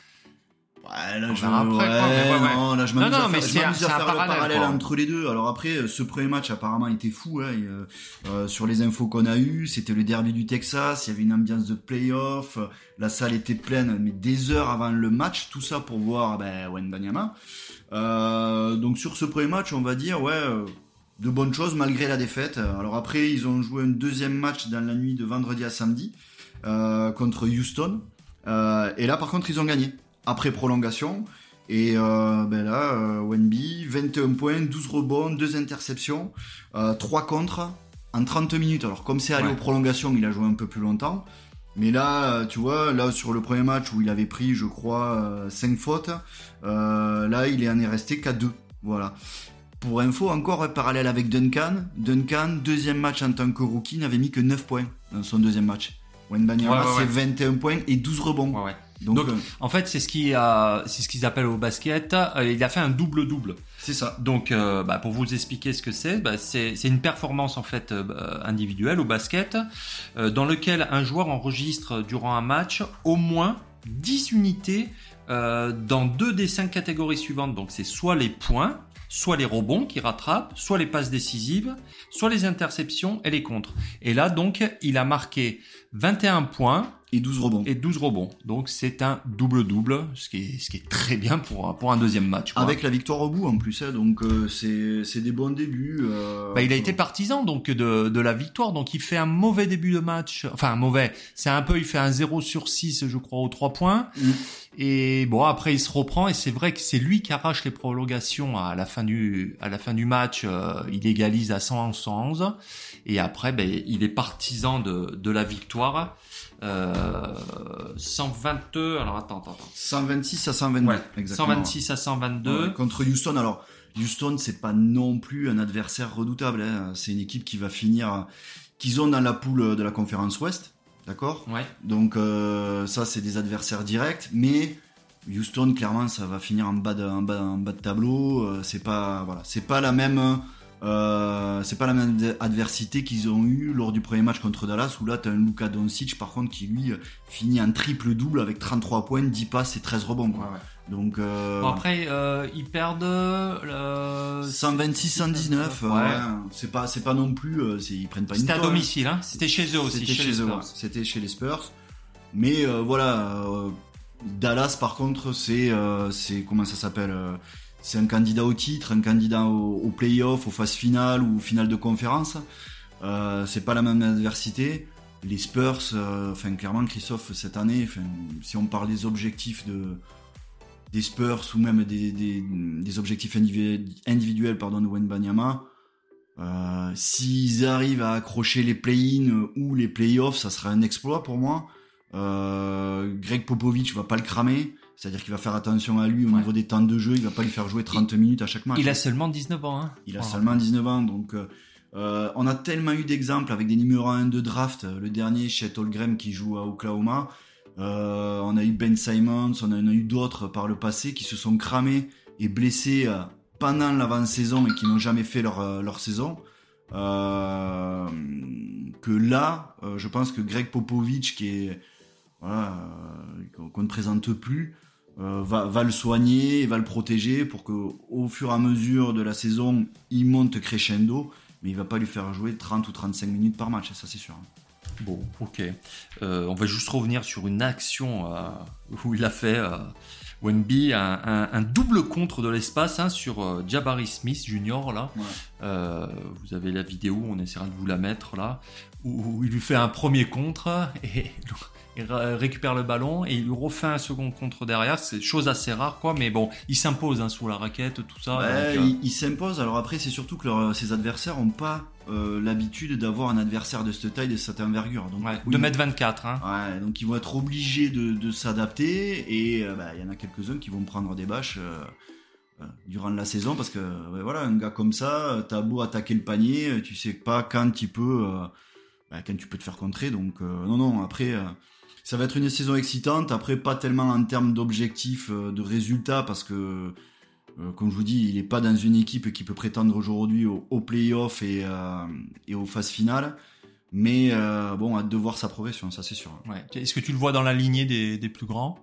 Ouais, là, On je, après, quoi, ouais, ouais. non, là, je Non, m'amuse non, à mais faire, je à un faire parallèle, le parallèle quoi. entre les deux. Alors après, euh, ce premier match apparemment était fou. Hein, et, euh, euh, sur les infos qu'on a eues, c'était le derby du Texas. Il y avait une ambiance de playoff. La salle était pleine, mais des heures avant le match. Tout ça pour voir ben, Wenbanyama. Euh, donc sur ce premier match, on va dire, ouais, de bonnes choses malgré la défaite. Alors après, ils ont joué un deuxième match dans la nuit de vendredi à samedi euh, contre Houston. Euh, et là, par contre, ils ont gagné après prolongation. Et euh, ben là, euh, Wenby, 21 points, 12 rebonds, 2 interceptions, euh, 3 contre en 30 minutes. Alors comme c'est allé Ouais. aux prolongations, il a joué un peu plus longtemps. Mais là, euh, tu vois, là sur le premier match où il avait pris, je crois, 5 fautes, euh, là il en est resté qu'à 2. Voilà. Pour info, encore un parallèle avec Duncan. Duncan, deuxième match en tant que rookie, n'avait mis que 9 points dans son deuxième match. Wenbanyama, Ouais, ouais, c'est ouais. 21 points et 12 rebonds. Ouais. Donc, Donc, euh, En fait, c'est ce qui euh, c'est ce qu'ils appellent au basket. euh, il a fait un double double. c'est ça. Donc, euh, bah, pour vous expliquer ce que c'est, bah, c'est c'est une performance en fait euh, bah, individuelle au basket, euh, dans lequel un joueur enregistre durant un match au moins 10 unités euh, dans deux des cinq catégories suivantes. Donc, c'est soit les points, soit les rebonds qui rattrapent, soit les passes décisives, soit les interceptions et les contres. Et là, donc, il a marqué 21 points Et 12 rebonds. et 12 rebonds. Donc c'est un double-double, ce qui est, ce qui est très bien pour, pour un deuxième match. quoi. Avec la victoire au bout en plus, hein, donc euh, c'est des bons débuts. euh, Bah, il a été partisan donc de, de la victoire, donc il fait un mauvais début de match, enfin un mauvais, c'est un peu, il fait un 0 sur 6 je crois aux 3 points, Mm. et bon après il se reprend et c'est vrai que c'est lui qui arrache les prolongations à la fin du, à la fin du match, euh, il égalise à 111 111 et après ben, il est partisan de, de la victoire, euh, 122, alors attends, attends, attends. 126 à 122. Ouais, exactement. 126 à 122. Ouais, contre Houston. Alors, Houston, c'est pas non plus un adversaire redoutable. hein. C'est une équipe qui va finir, qu'ils ont dans la poule de la conférence Ouest, d'accord? Ouais. Donc euh, ça, c'est des adversaires directs, mais Houston, clairement, ça va finir en bas de, en bas, en bas de tableau. Euh, c'est pas, voilà, c'est pas la même. Euh, c'est pas la même ad- adversité qu'ils ont eu lors du premier match contre Dallas où là t'as un Luka Doncic par contre qui lui finit un triple double avec 33 points, 10 passes et 13 rebonds quoi. Ouais, ouais. Donc euh, Bon, après, euh, ils perdent euh, 126 119 Ouais. ouais. c'est pas c'est pas non plus euh, ils prennent pas une C'était à domicile, hein C'était chez eux aussi. C'était chez, les eux. C'était chez les Spurs. Mais euh, voilà, euh, Dallas par contre, c'est euh, c'est comment ça s'appelle euh, C'est un candidat au titre, un candidat au, au playoff, aux phases finales ou finale de conférence. Euh, c'est pas la même adversité. Les Spurs, euh, enfin clairement Christophe cette année, si on parle des objectifs de des Spurs ou même des, objectifs individuels, individuels pardon, de Wenbanyama, euh, S'ils arrivent à accrocher les play-in ou les play-offs, ça sera un exploit pour moi. Euh, Greg Popovich va pas le cramer, c'est-à-dire qu'il va faire attention à lui au Ouais. niveau des temps de jeu, il va pas lui faire jouer 30 minutes à chaque match. Il a seulement 19 ans, hein Il a Voilà. seulement 19 ans, donc euh, euh, on a tellement eu d'exemples avec des numéros 1 de draft. Le dernier, Chet Holmgren qui joue à Oklahoma. Euh, on a eu Ben Simons, on en a eu d'autres par le passé qui se sont cramés et blessés pendant l'avant-saison et qui n'ont jamais fait leur, leur saison. Euh, que là, je pense que Greg Popovich, qui est voilà, qu'on ne présente plus, euh, va, va le soigner et va le protéger pour que au fur et à mesure de la saison, il monte crescendo, mais il va pas lui faire jouer 30 ou 35 minutes par match, ça c'est sûr. Bon, ok. Euh, on va juste revenir sur une action euh, où il a fait Wenby un, un- un double contre de l'espace hein, sur Jabari Smith Junior là. Ouais. Vous avez la vidéo, on essaiera de vous la mettre là, où, où il lui fait un premier contre et récupère le ballon et il lui refait un second contre derrière. C'est chose assez rare quoi, mais bon, il s'impose hein, sous la raquette, tout ça. Donc, euh, il, il s'impose. Alors après, c'est surtout que leur- ses adversaires ont pas euh, l'habitude d'avoir un adversaire de cette taille, de cette envergure. Donc, ouais, oui. 2m24. Hein. Ouais, donc ils vont être obligés de, de s'adapter et euh, bah, il y en a quelques-uns qui vont prendre des bâches euh, euh, durant la saison parce que voilà un gars comme ça, euh, t'as beau attaquer le panier, euh, tu sais pas quand tu peux euh, bah, quand tu peux te faire contrer. Donc euh, non non après euh, ça va être une saison excitante. Après pas tellement en termes d'objectifs, euh, de résultats parce que euh, comme je vous dis, il est pas dans une équipe qui peut prétendre aujourd'hui au, au play-off et, euh, et aux phases finales. Mais euh, bon, hâte de voir sa progression, ça c'est sûr. Ouais. Est-ce que tu le vois dans la lignée des, des plus grands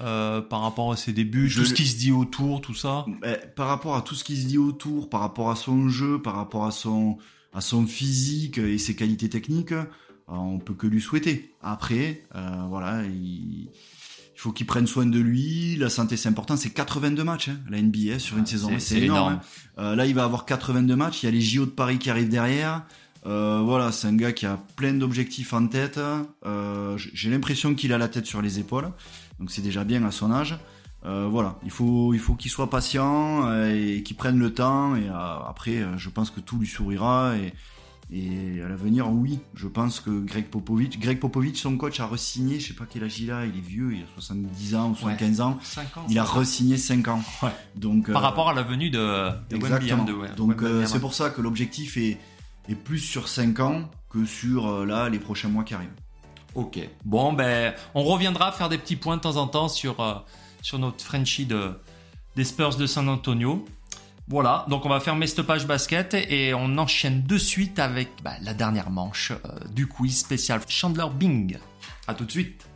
euh, par rapport à ses débuts, Je tout ce qui se dit autour, tout ça? Eh, par rapport à tout ce qui se dit autour, par rapport à son jeu, par rapport à son, à son physique et ses qualités techniques, on peut que lui souhaiter. Après, euh, voilà, il, il faut qu'il prenne soin de lui. La santé, c'est important. C'est 82 matchs, hein, la NBA sur une Ah, saison. c'est- c'est énorme. énorme. hein. Euh, là, il va avoir 82 matchs. Il y a les JO de Paris qui arrivent derrière. Euh, voilà, c'est un gars qui a plein d'objectifs en tête. Euh, J'ai l'impression qu'il a la tête sur les épaules. Donc c'est déjà bien à son âge. Euh, voilà, il faut, il faut qu'il soit patient euh, et qu'il prenne le temps. Et euh, après, euh, je pense que tout lui sourira. Et, et à l'avenir, oui, je pense que Greg Popovich, Greg Popovich, son coach, a re-signé. Je sais pas quel âge il a. Il est vieux, il a 70 ans ou 75 ans. 5 ans. Il a re-signé 5 ans. Ouais. Donc Par euh, rapport à la venue de, de Exactement. Wembyam, de- ouais, Donc euh, c'est pour ça que l'objectif est, est plus sur 5 ans que sur euh, là les prochains mois qui arrivent. Ok. Bon, ben, on reviendra faire des petits points de temps en temps sur, sur notre Frenchie de, des Spurs de San Antonio. Voilà, donc on va fermer cette page basket et on enchaîne de suite avec bah, la dernière manche euh, du quiz spécial Chandler Bing. À tout de suite.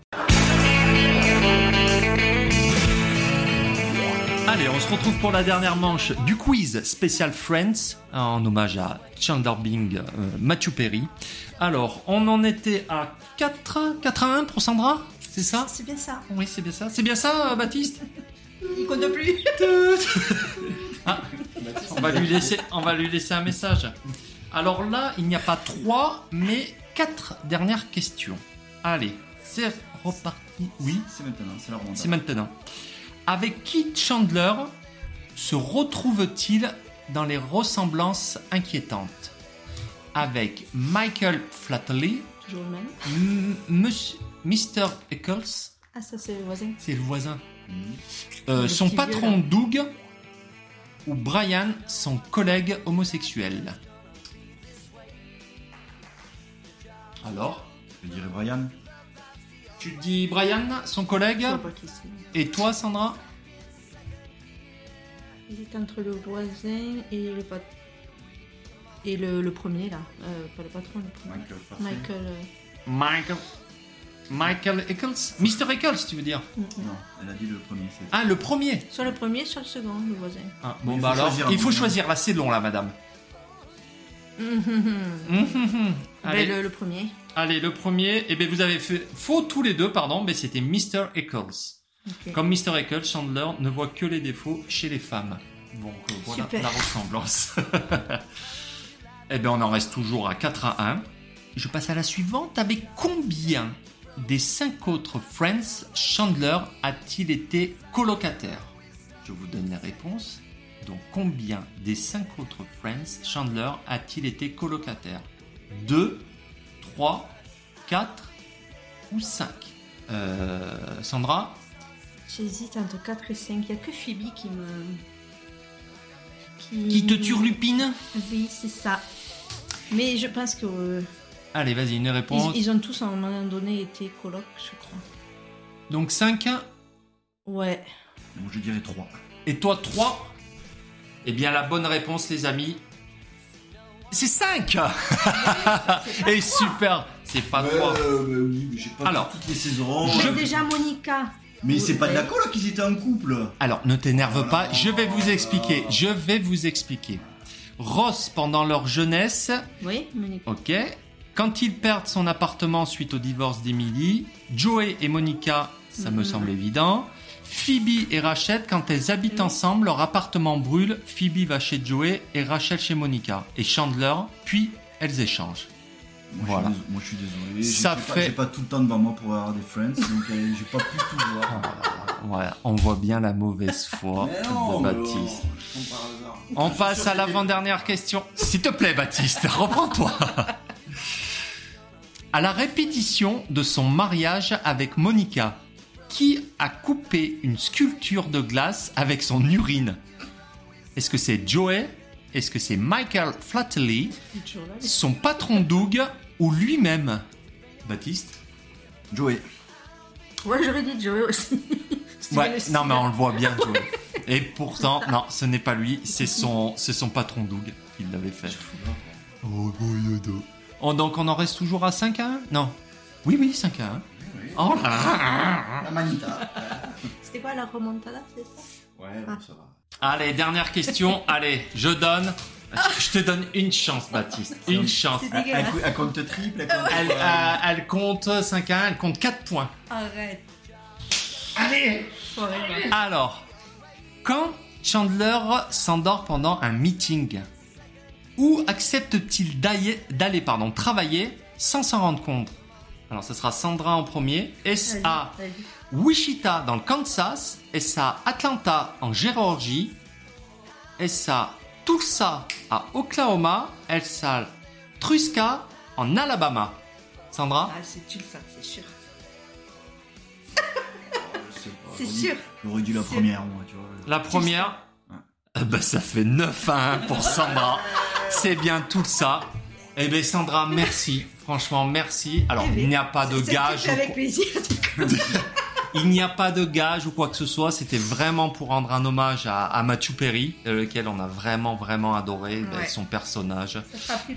Allez, on se retrouve pour la dernière manche du quiz spécial Friends en hommage à Chandler Bing, euh, Matthew Perry. Alors, on en était à 4, 4 à 1 pour Sandra C'est ça? C'est bien ça. Oui, c'est bien ça. C'est bien ça, euh, Baptiste? Il compte plus. Ah, on, va lui laisser, on va lui laisser un message. Alors là, il n'y a pas 3, mais 4 dernières questions. Allez, c'est reparti. Oui, C'est maintenant, c'est c'est maintenant. Avec qui Chandler se retrouve-t-il dans les ressemblances inquiétantes? Avec Michael Flatley, Toujours le même. M- Mr. Eccles, Ah, ça, c'est le voisin. c'est le voisin, Euh, Le son patron. Doug, ou Brian, son collègue homosexuel Alors Je dirais Brian? Tu dis Brian, son collègue? Et toi, Sandra? J'hésite entre le voisin et le pat... Et le, le premier, là. Euh, pas le patron, le premier. Michael. Michael. euh, Michael. Michael Eccles? Mr. Eccles, tu veux dire? Non, elle a dit le premier. Ah, le premier Soit le premier, soit le second, le voisin. Ah, Bon, Il bah faut alors, choisir, il faut hein. choisir. Là, c'est long, là, madame. Hum, hum, hum. Hum, hum, hum. Allez, Ben, le, le premier. allez, le premier. Eh bien, vous avez fait faux tous les deux, pardon, mais c'était Mr. Eccles. Comme Mr. Eccles, Chandler ne voit que les défauts chez les femmes. Donc euh, voilà Super. la ressemblance. eh bien, on en reste toujours à 4 à 1. Je passe à la suivante. Avec combien des cinq autres Friends Chandler a-t-il été colocataire? Je vous donne les réponses. Donc, combien des cinq autres Friends Chandler a-t-il été colocataire? 2, 3, 4 ou 5 euh, Sandra? J'hésite entre 4 et 5. Il n'y a que Phoebe qui me. Qui, Qui te turlupine? Oui, c'est ça. Mais je pense que. Euh, Allez, vas-y, une réponse. ils, ils ont tous à un moment donné été coloc, je crois. Donc 5 Ouais. Donc je dirais 3. et toi 3. Eh bien, la bonne réponse, les amis, c'est 5 Et super C'est pas 3. oui, mais j'ai pas Alors, toutes les saisons. je- Mais déjà Monica. Mais c'est pas de la colo qu'ils étaient en couple. Alors, ne t'énerve pas, je vais vous expliquer. Je vais vous expliquer. Ross, pendant leur jeunesse, Oui, Monica. ok, quand ils perdent son appartement suite au divorce d'Emily, Joey et Monica, ça me Mhm. semble évident. Phoebe et Rachel, quand elles habitent ensemble, leur appartement brûle. Phoebe va chez Joey et Rachel chez Monica. Et Chandler, puis elles échangent. Moi, Voilà. Je suis dés- moi je suis désolé. Ça fait- Pas, j'ai pas tout le temps devant moi pour avoir des friends, donc euh, j'ai pas pu tout voir. Voilà, on voit bien la mauvaise foi non, de Baptiste. non. On passe à l'avant-dernière question. S'il te plaît, Baptiste, reprends-toi. À la répétition de son mariage avec Monica, qui a coupé une sculpture de glace avec son urine? Est-ce que c'est Joey? Est-ce que c'est Michael Flatley? Son patron Doug Ou lui-même? Baptiste? Joey. Ouais, j'aurais dit Joey aussi. Ouais, non mais on le voit bien Joey. Et pourtant, non, ce n'est pas lui, c'est son, c'est son patron Doug qui l'avait fait. Oh, Oh, donc on en reste toujours à 5 à 1 Non. Oui, oui, 5 à 1. Oh là là. La manita. C'était quoi la remontada, c'est ça? Ouais, bon, ça va. Allez, dernière question. Allez, je donne. Je te donne une chance, Baptiste. Une chance. Elle, compte triple, elle compte. Elle, euh, elle compte 5 à 1, elle compte 4 points. Arrête. Allez. Alors, quand Chandler s'endort pendant un meeting, où accepte-t-il d'aller, d'aller, pardon, travailler sans s'en rendre compte? Alors, ce sera Sandra en premier. Est-ce Vas-y, à vas-y. Wichita dans le Kansas Est-ce à Atlanta en Géorgie Est-ce à Tulsa à Oklahoma Est-ce à Truska en Alabama Sandra? Ah, c'est tu ça, c'est sûr. Je sais pas, C'est sûr. J'aurais dit la première, moi, tu vois. La première? Ah bah, ça fait 9 à 1 pour Sandra. C'est bien tout ça. Eh bien Sandra, merci. Franchement, merci. Alors, Eh il n'y a pas de gage. avec plaisir. Il n'y a pas de gage ou quoi que ce soit. C'était vraiment pour rendre un hommage à, à Matthew Perry, euh, lequel on a vraiment, vraiment adoré ben, Ouais. son personnage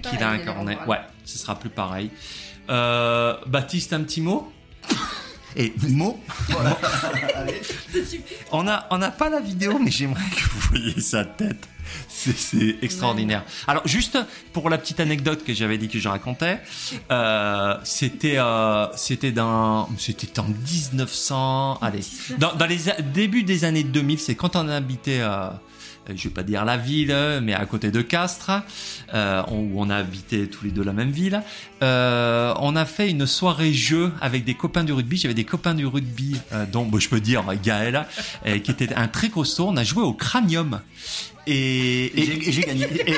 qu'il a incarné. Ouais, ce sera plus pareil. Euh, Baptiste, un petit mot? Et Mo. Voilà. Allez. on a, on n'a pas la vidéo, mais j'aimerais que vous voyiez sa tête. C'est, extraordinaire. Alors juste pour la petite anecdote que j'avais dit que je racontais, euh, c'était euh, c'était dans c'était en 1900 allez dans, dans les a- débuts des années 2000, c'est quand on habitait euh, je vais pas dire la ville, mais à côté de Castres, euh, où on a habité tous les deux la même ville. Euh, on a fait une soirée jeu avec des copains du rugby. J'avais des copains du rugby, euh, dont je peux dire Gaël, euh, qui était un très costaud. On a joué au cranium. Et, Et et- j'ai- gagné. et-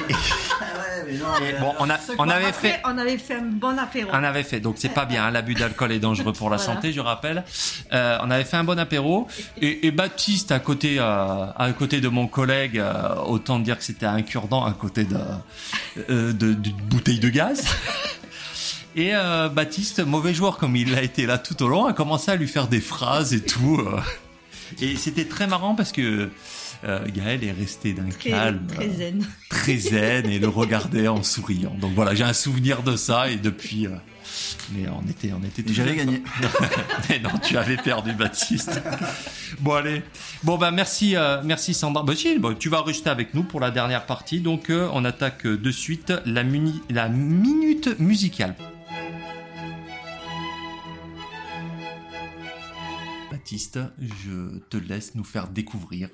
bon, on, a, avait Après, fait. on avait fait un bon apéro. On avait fait, donc c'est pas bien, hein, l'abus d'alcool est dangereux pour la Voilà. santé, je rappelle. Euh, on avait fait un bon apéro et, et Baptiste à côté, euh, à côté de mon collègue, euh, autant dire que c'était un cure-dent à côté de, euh, d'une bouteille de gaz. Et euh, Baptiste, mauvais joueur comme il a été là tout au long, a commencé à lui faire des phrases et tout. euh. Et c'était très marrant parce que euh, Gaël est resté d'un calme très euh, zen. très zen et le regardait en souriant. Donc voilà, j'ai un souvenir de ça et depuis. euh, mais on était, on était. J'avais gagné. mais non, tu avais perdu, Baptiste. bon allez. Bon bah merci, euh, merci Sandra. Bah si, bah, tu vas rester avec nous pour la dernière partie. Donc euh, on attaque de suite la, muni- la minute musicale. Je te laisse nous faire découvrir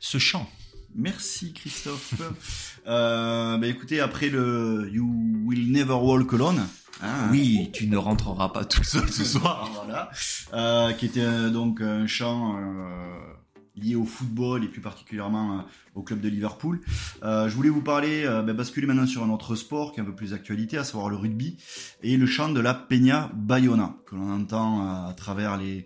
ce chant. Merci Christophe. euh, bah écoutez, après le You Will Never Walk Alone. hein, Oui, tu ne rentreras pas tout seul ce soir. voilà, euh, qui était euh, donc un chant euh, lié au football et plus particulièrement euh, au club de Liverpool. Euh, je voulais vous parler, euh, bah, basculer maintenant sur un autre sport qui est un peu plus d'actualité, à savoir le rugby et le chant de la Peña Bayona que l'on entend euh, à travers les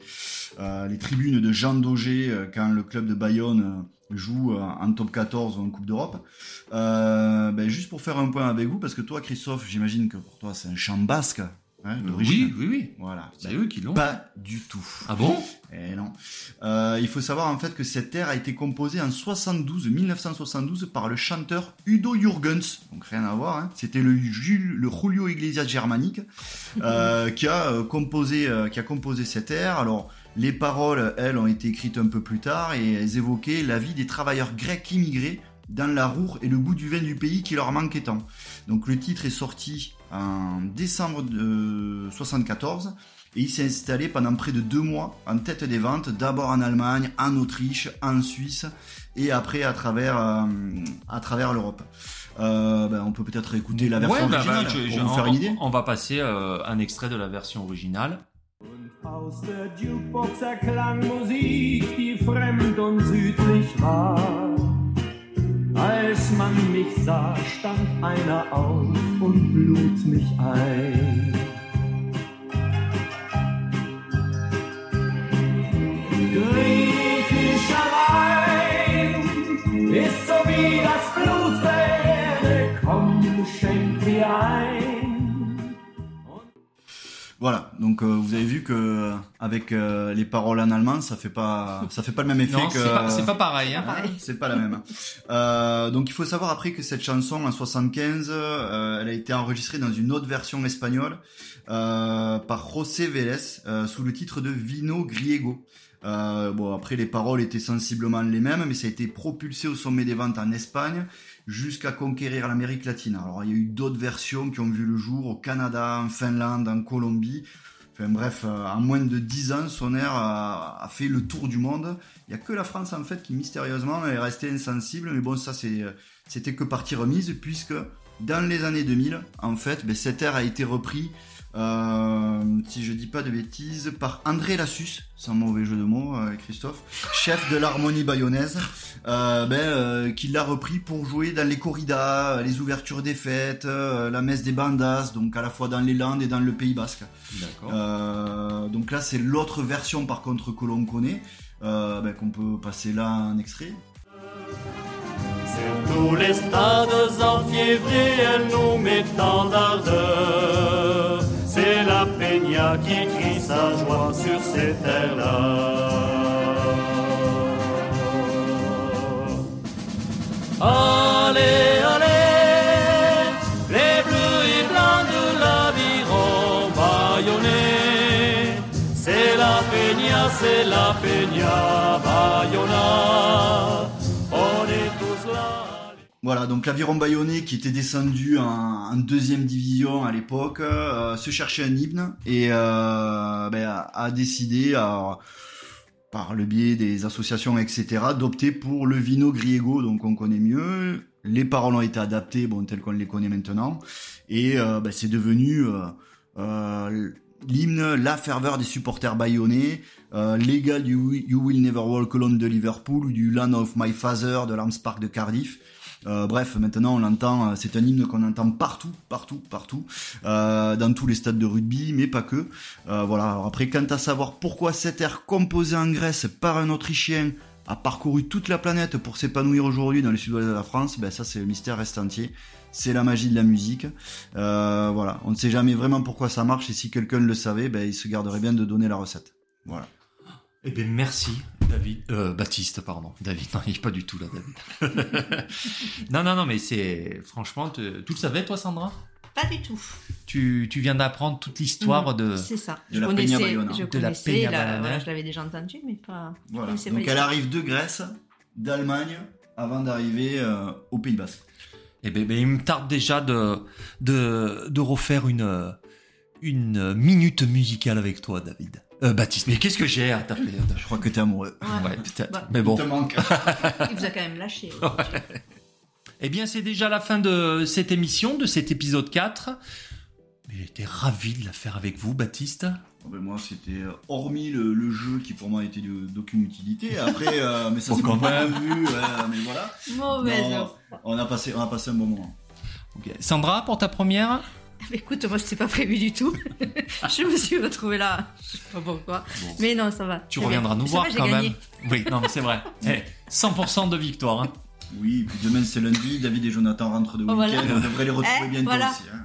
euh, les tribunes de Jean Daugé quand le club de Bayonne joue en top 14 ou en Coupe d'Europe. Ben, juste pour faire un point avec vous, parce que toi, Christophe, j'imagine que pour toi, c'est un chant basque hein, d'origine. oui, oui. Voilà. C'est eux qui l'ont. Pas du tout. Ah bon? Eh non. Euh, il faut savoir en fait que cette air a été composée en 72, 1972 par le chanteur Udo Jürgens. Donc rien à voir. Hein. C'était le, Jul- le Julio Iglesias germanique euh, qui a euh, composé, qui a composé cette air. Alors les paroles, elles, ont été écrites un peu plus tard et elles évoquaient la vie des travailleurs grecs immigrés dans la roure et le goût du vin du pays qui leur manquait tant. Donc le titre est sorti en décembre de 74 et il s'est installé pendant près de deux mois en tête des ventes, d'abord en Allemagne, en Autriche, en Suisse et après à travers, euh, à travers l'Europe. Euh, ben, on peut peut-être écouter la version Ouais, bah, originale bah, je- pour je- vous faire on, une idée. on va passer euh, un extrait de la version originale. Aus der Jukebox erklang Musik, die fremd und südlich war. Als man mich sah, stand einer auf und lud mich ein. Griechischer Voilà, donc euh, vous avez vu que euh, avec euh, les paroles en allemand, ça fait pas, ça fait pas le même effet Non, que. c'est pas, c'est pas pareil. Hein. C'est pas la même. Euh, donc il faut savoir après que cette chanson en 75, euh, elle a été enregistrée dans une autre version espagnole euh, par José Vélez euh, sous le titre de Vino Griego. Euh, bon après les paroles étaient sensiblement les mêmes, mais ça a été propulsé au sommet des ventes en Espagne jusqu'à conquérir l'Amérique latine. Alors il y a eu d'autres versions qui ont vu le jour au Canada, en Finlande, en Colombie. Enfin bref, euh, en moins de 10 ans, son air a, fait le tour du monde. Il y a que la France en fait qui mystérieusement est restée insensible, mais bon ça c'est c'était que partie remise puisque dans les années 2000, en fait, ben, cet air a été repris, euh, si je dis pas de bêtises, par André Lassus, sans mauvais jeu de mots, euh, Christophe, chef de l'harmonie bayonnaise, euh, ben, euh, qui l'a repris pour jouer dans les corridas, les ouvertures des fêtes, euh, la messe des bandas, donc à la fois dans les Landes et dans le Pays Basque. D'accord. Euh, donc là, c'est l'autre version par contre que l'on connaît, euh, ben, qu'on peut passer là un extrait. Sur tous les stades enfiévrés, elle nous met tant d'ardeur. C'est la peña qui crie sa joie sur ces terres-là. Allez, allez, les bleus et blancs de l'aviron bâillonnés, c'est la c'est la Peña Bayona. Voilà, donc l'aviron bayonnais qui était descendu en, deuxième division à l'époque, euh, se cherchait un hymne et euh, ben, a, décidé, par le biais des associations, etc., d'opter pour le vino griego, donc on connaît mieux. Les paroles ont été adaptées, bon, telles qu'on les connaît maintenant, et euh, ben, c'est devenu l'hymne, la ferveur des supporters bayonnais, euh, l'égal du You Will Never Walk Alone de Liverpool ou du Land of My Father de l'Arms Park de Cardiff. Euh, bref, maintenant on l'entend, euh, c'est un hymne qu'on entend partout, partout, partout, euh, dans tous les stades de rugby, mais pas que. Euh, voilà. Alors après, quant à savoir pourquoi cet air composé en Grèce par un Autrichien a parcouru toute la planète pour s'épanouir aujourd'hui dans le sud-ouest de la France, ben ça c'est le mystère reste entier. C'est la magie de la musique. Euh, voilà, on ne sait jamais vraiment pourquoi ça marche et si quelqu'un le savait, ben il se garderait bien de donner la recette. Voilà. Eh bien, merci, David. Euh, Baptiste, pardon. David, non, il n'est pas du tout là, David. non, non, non, mais c'est. Franchement, te- tu le savais, toi, Sandra? Pas du tout. tu, tu viens d'apprendre toute l'histoire de. C'est ça. de je la connaissais, Peña Bayona. je De la connaissais, Peña la- Bayona. voilà, je l'avais déjà entendu, mais pas. Voilà. pas Donc elle arrive de Grèce, d'Allemagne, avant d'arriver euh, au Pays Basque. Eh ben, ben, il me tarde déjà de, de, de refaire une, une minute musicale avec toi, David. Euh, Baptiste, mais qu'est-ce que j'ai à taper Je crois que t'es amoureux. Ouais. Ouais, peut-être. Bah. mais bon. Il te manque. Il vous a quand même lâché. Eh bien, c'est déjà la fin de cette émission, de cet épisode 4. Mais J'étais ravi de la faire avec vous, Baptiste. Oh, ben, moi, c'était euh, hormis le, le jeu qui pour moi était d'aucune utilité. Après, euh, mais ça c'est quand même. ouais, mais voilà. Mauvaise. Non, on a passé, on a passé un bon moment. Sandra, pour ta première? Écoute, moi, c'était pas prévu du tout. je me suis retrouvée là. Je sais pas pourquoi. Bon. Mais non, ça va. Tu reviendras bien. nous voir va, quand gagné. même. Oui, non, mais c'est vrai. Eh, 100% de victoire. hein. Oui, puis demain c'est lundi. David et Jonathan rentrent de Oh, week-end. voilà. On devrait les retrouver Eh, bientôt voilà. aussi. hein.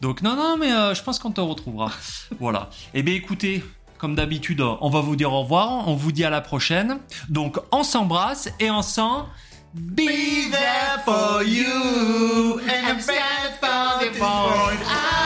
Donc non, non, mais euh, je pense qu'on te retrouvera. voilà. Eh bien écoutez, comme d'habitude, on va vous dire au revoir. On vous dit à la prochaine. Donc on s'embrasse et on s'en... be there for you and I'm sad for the boy.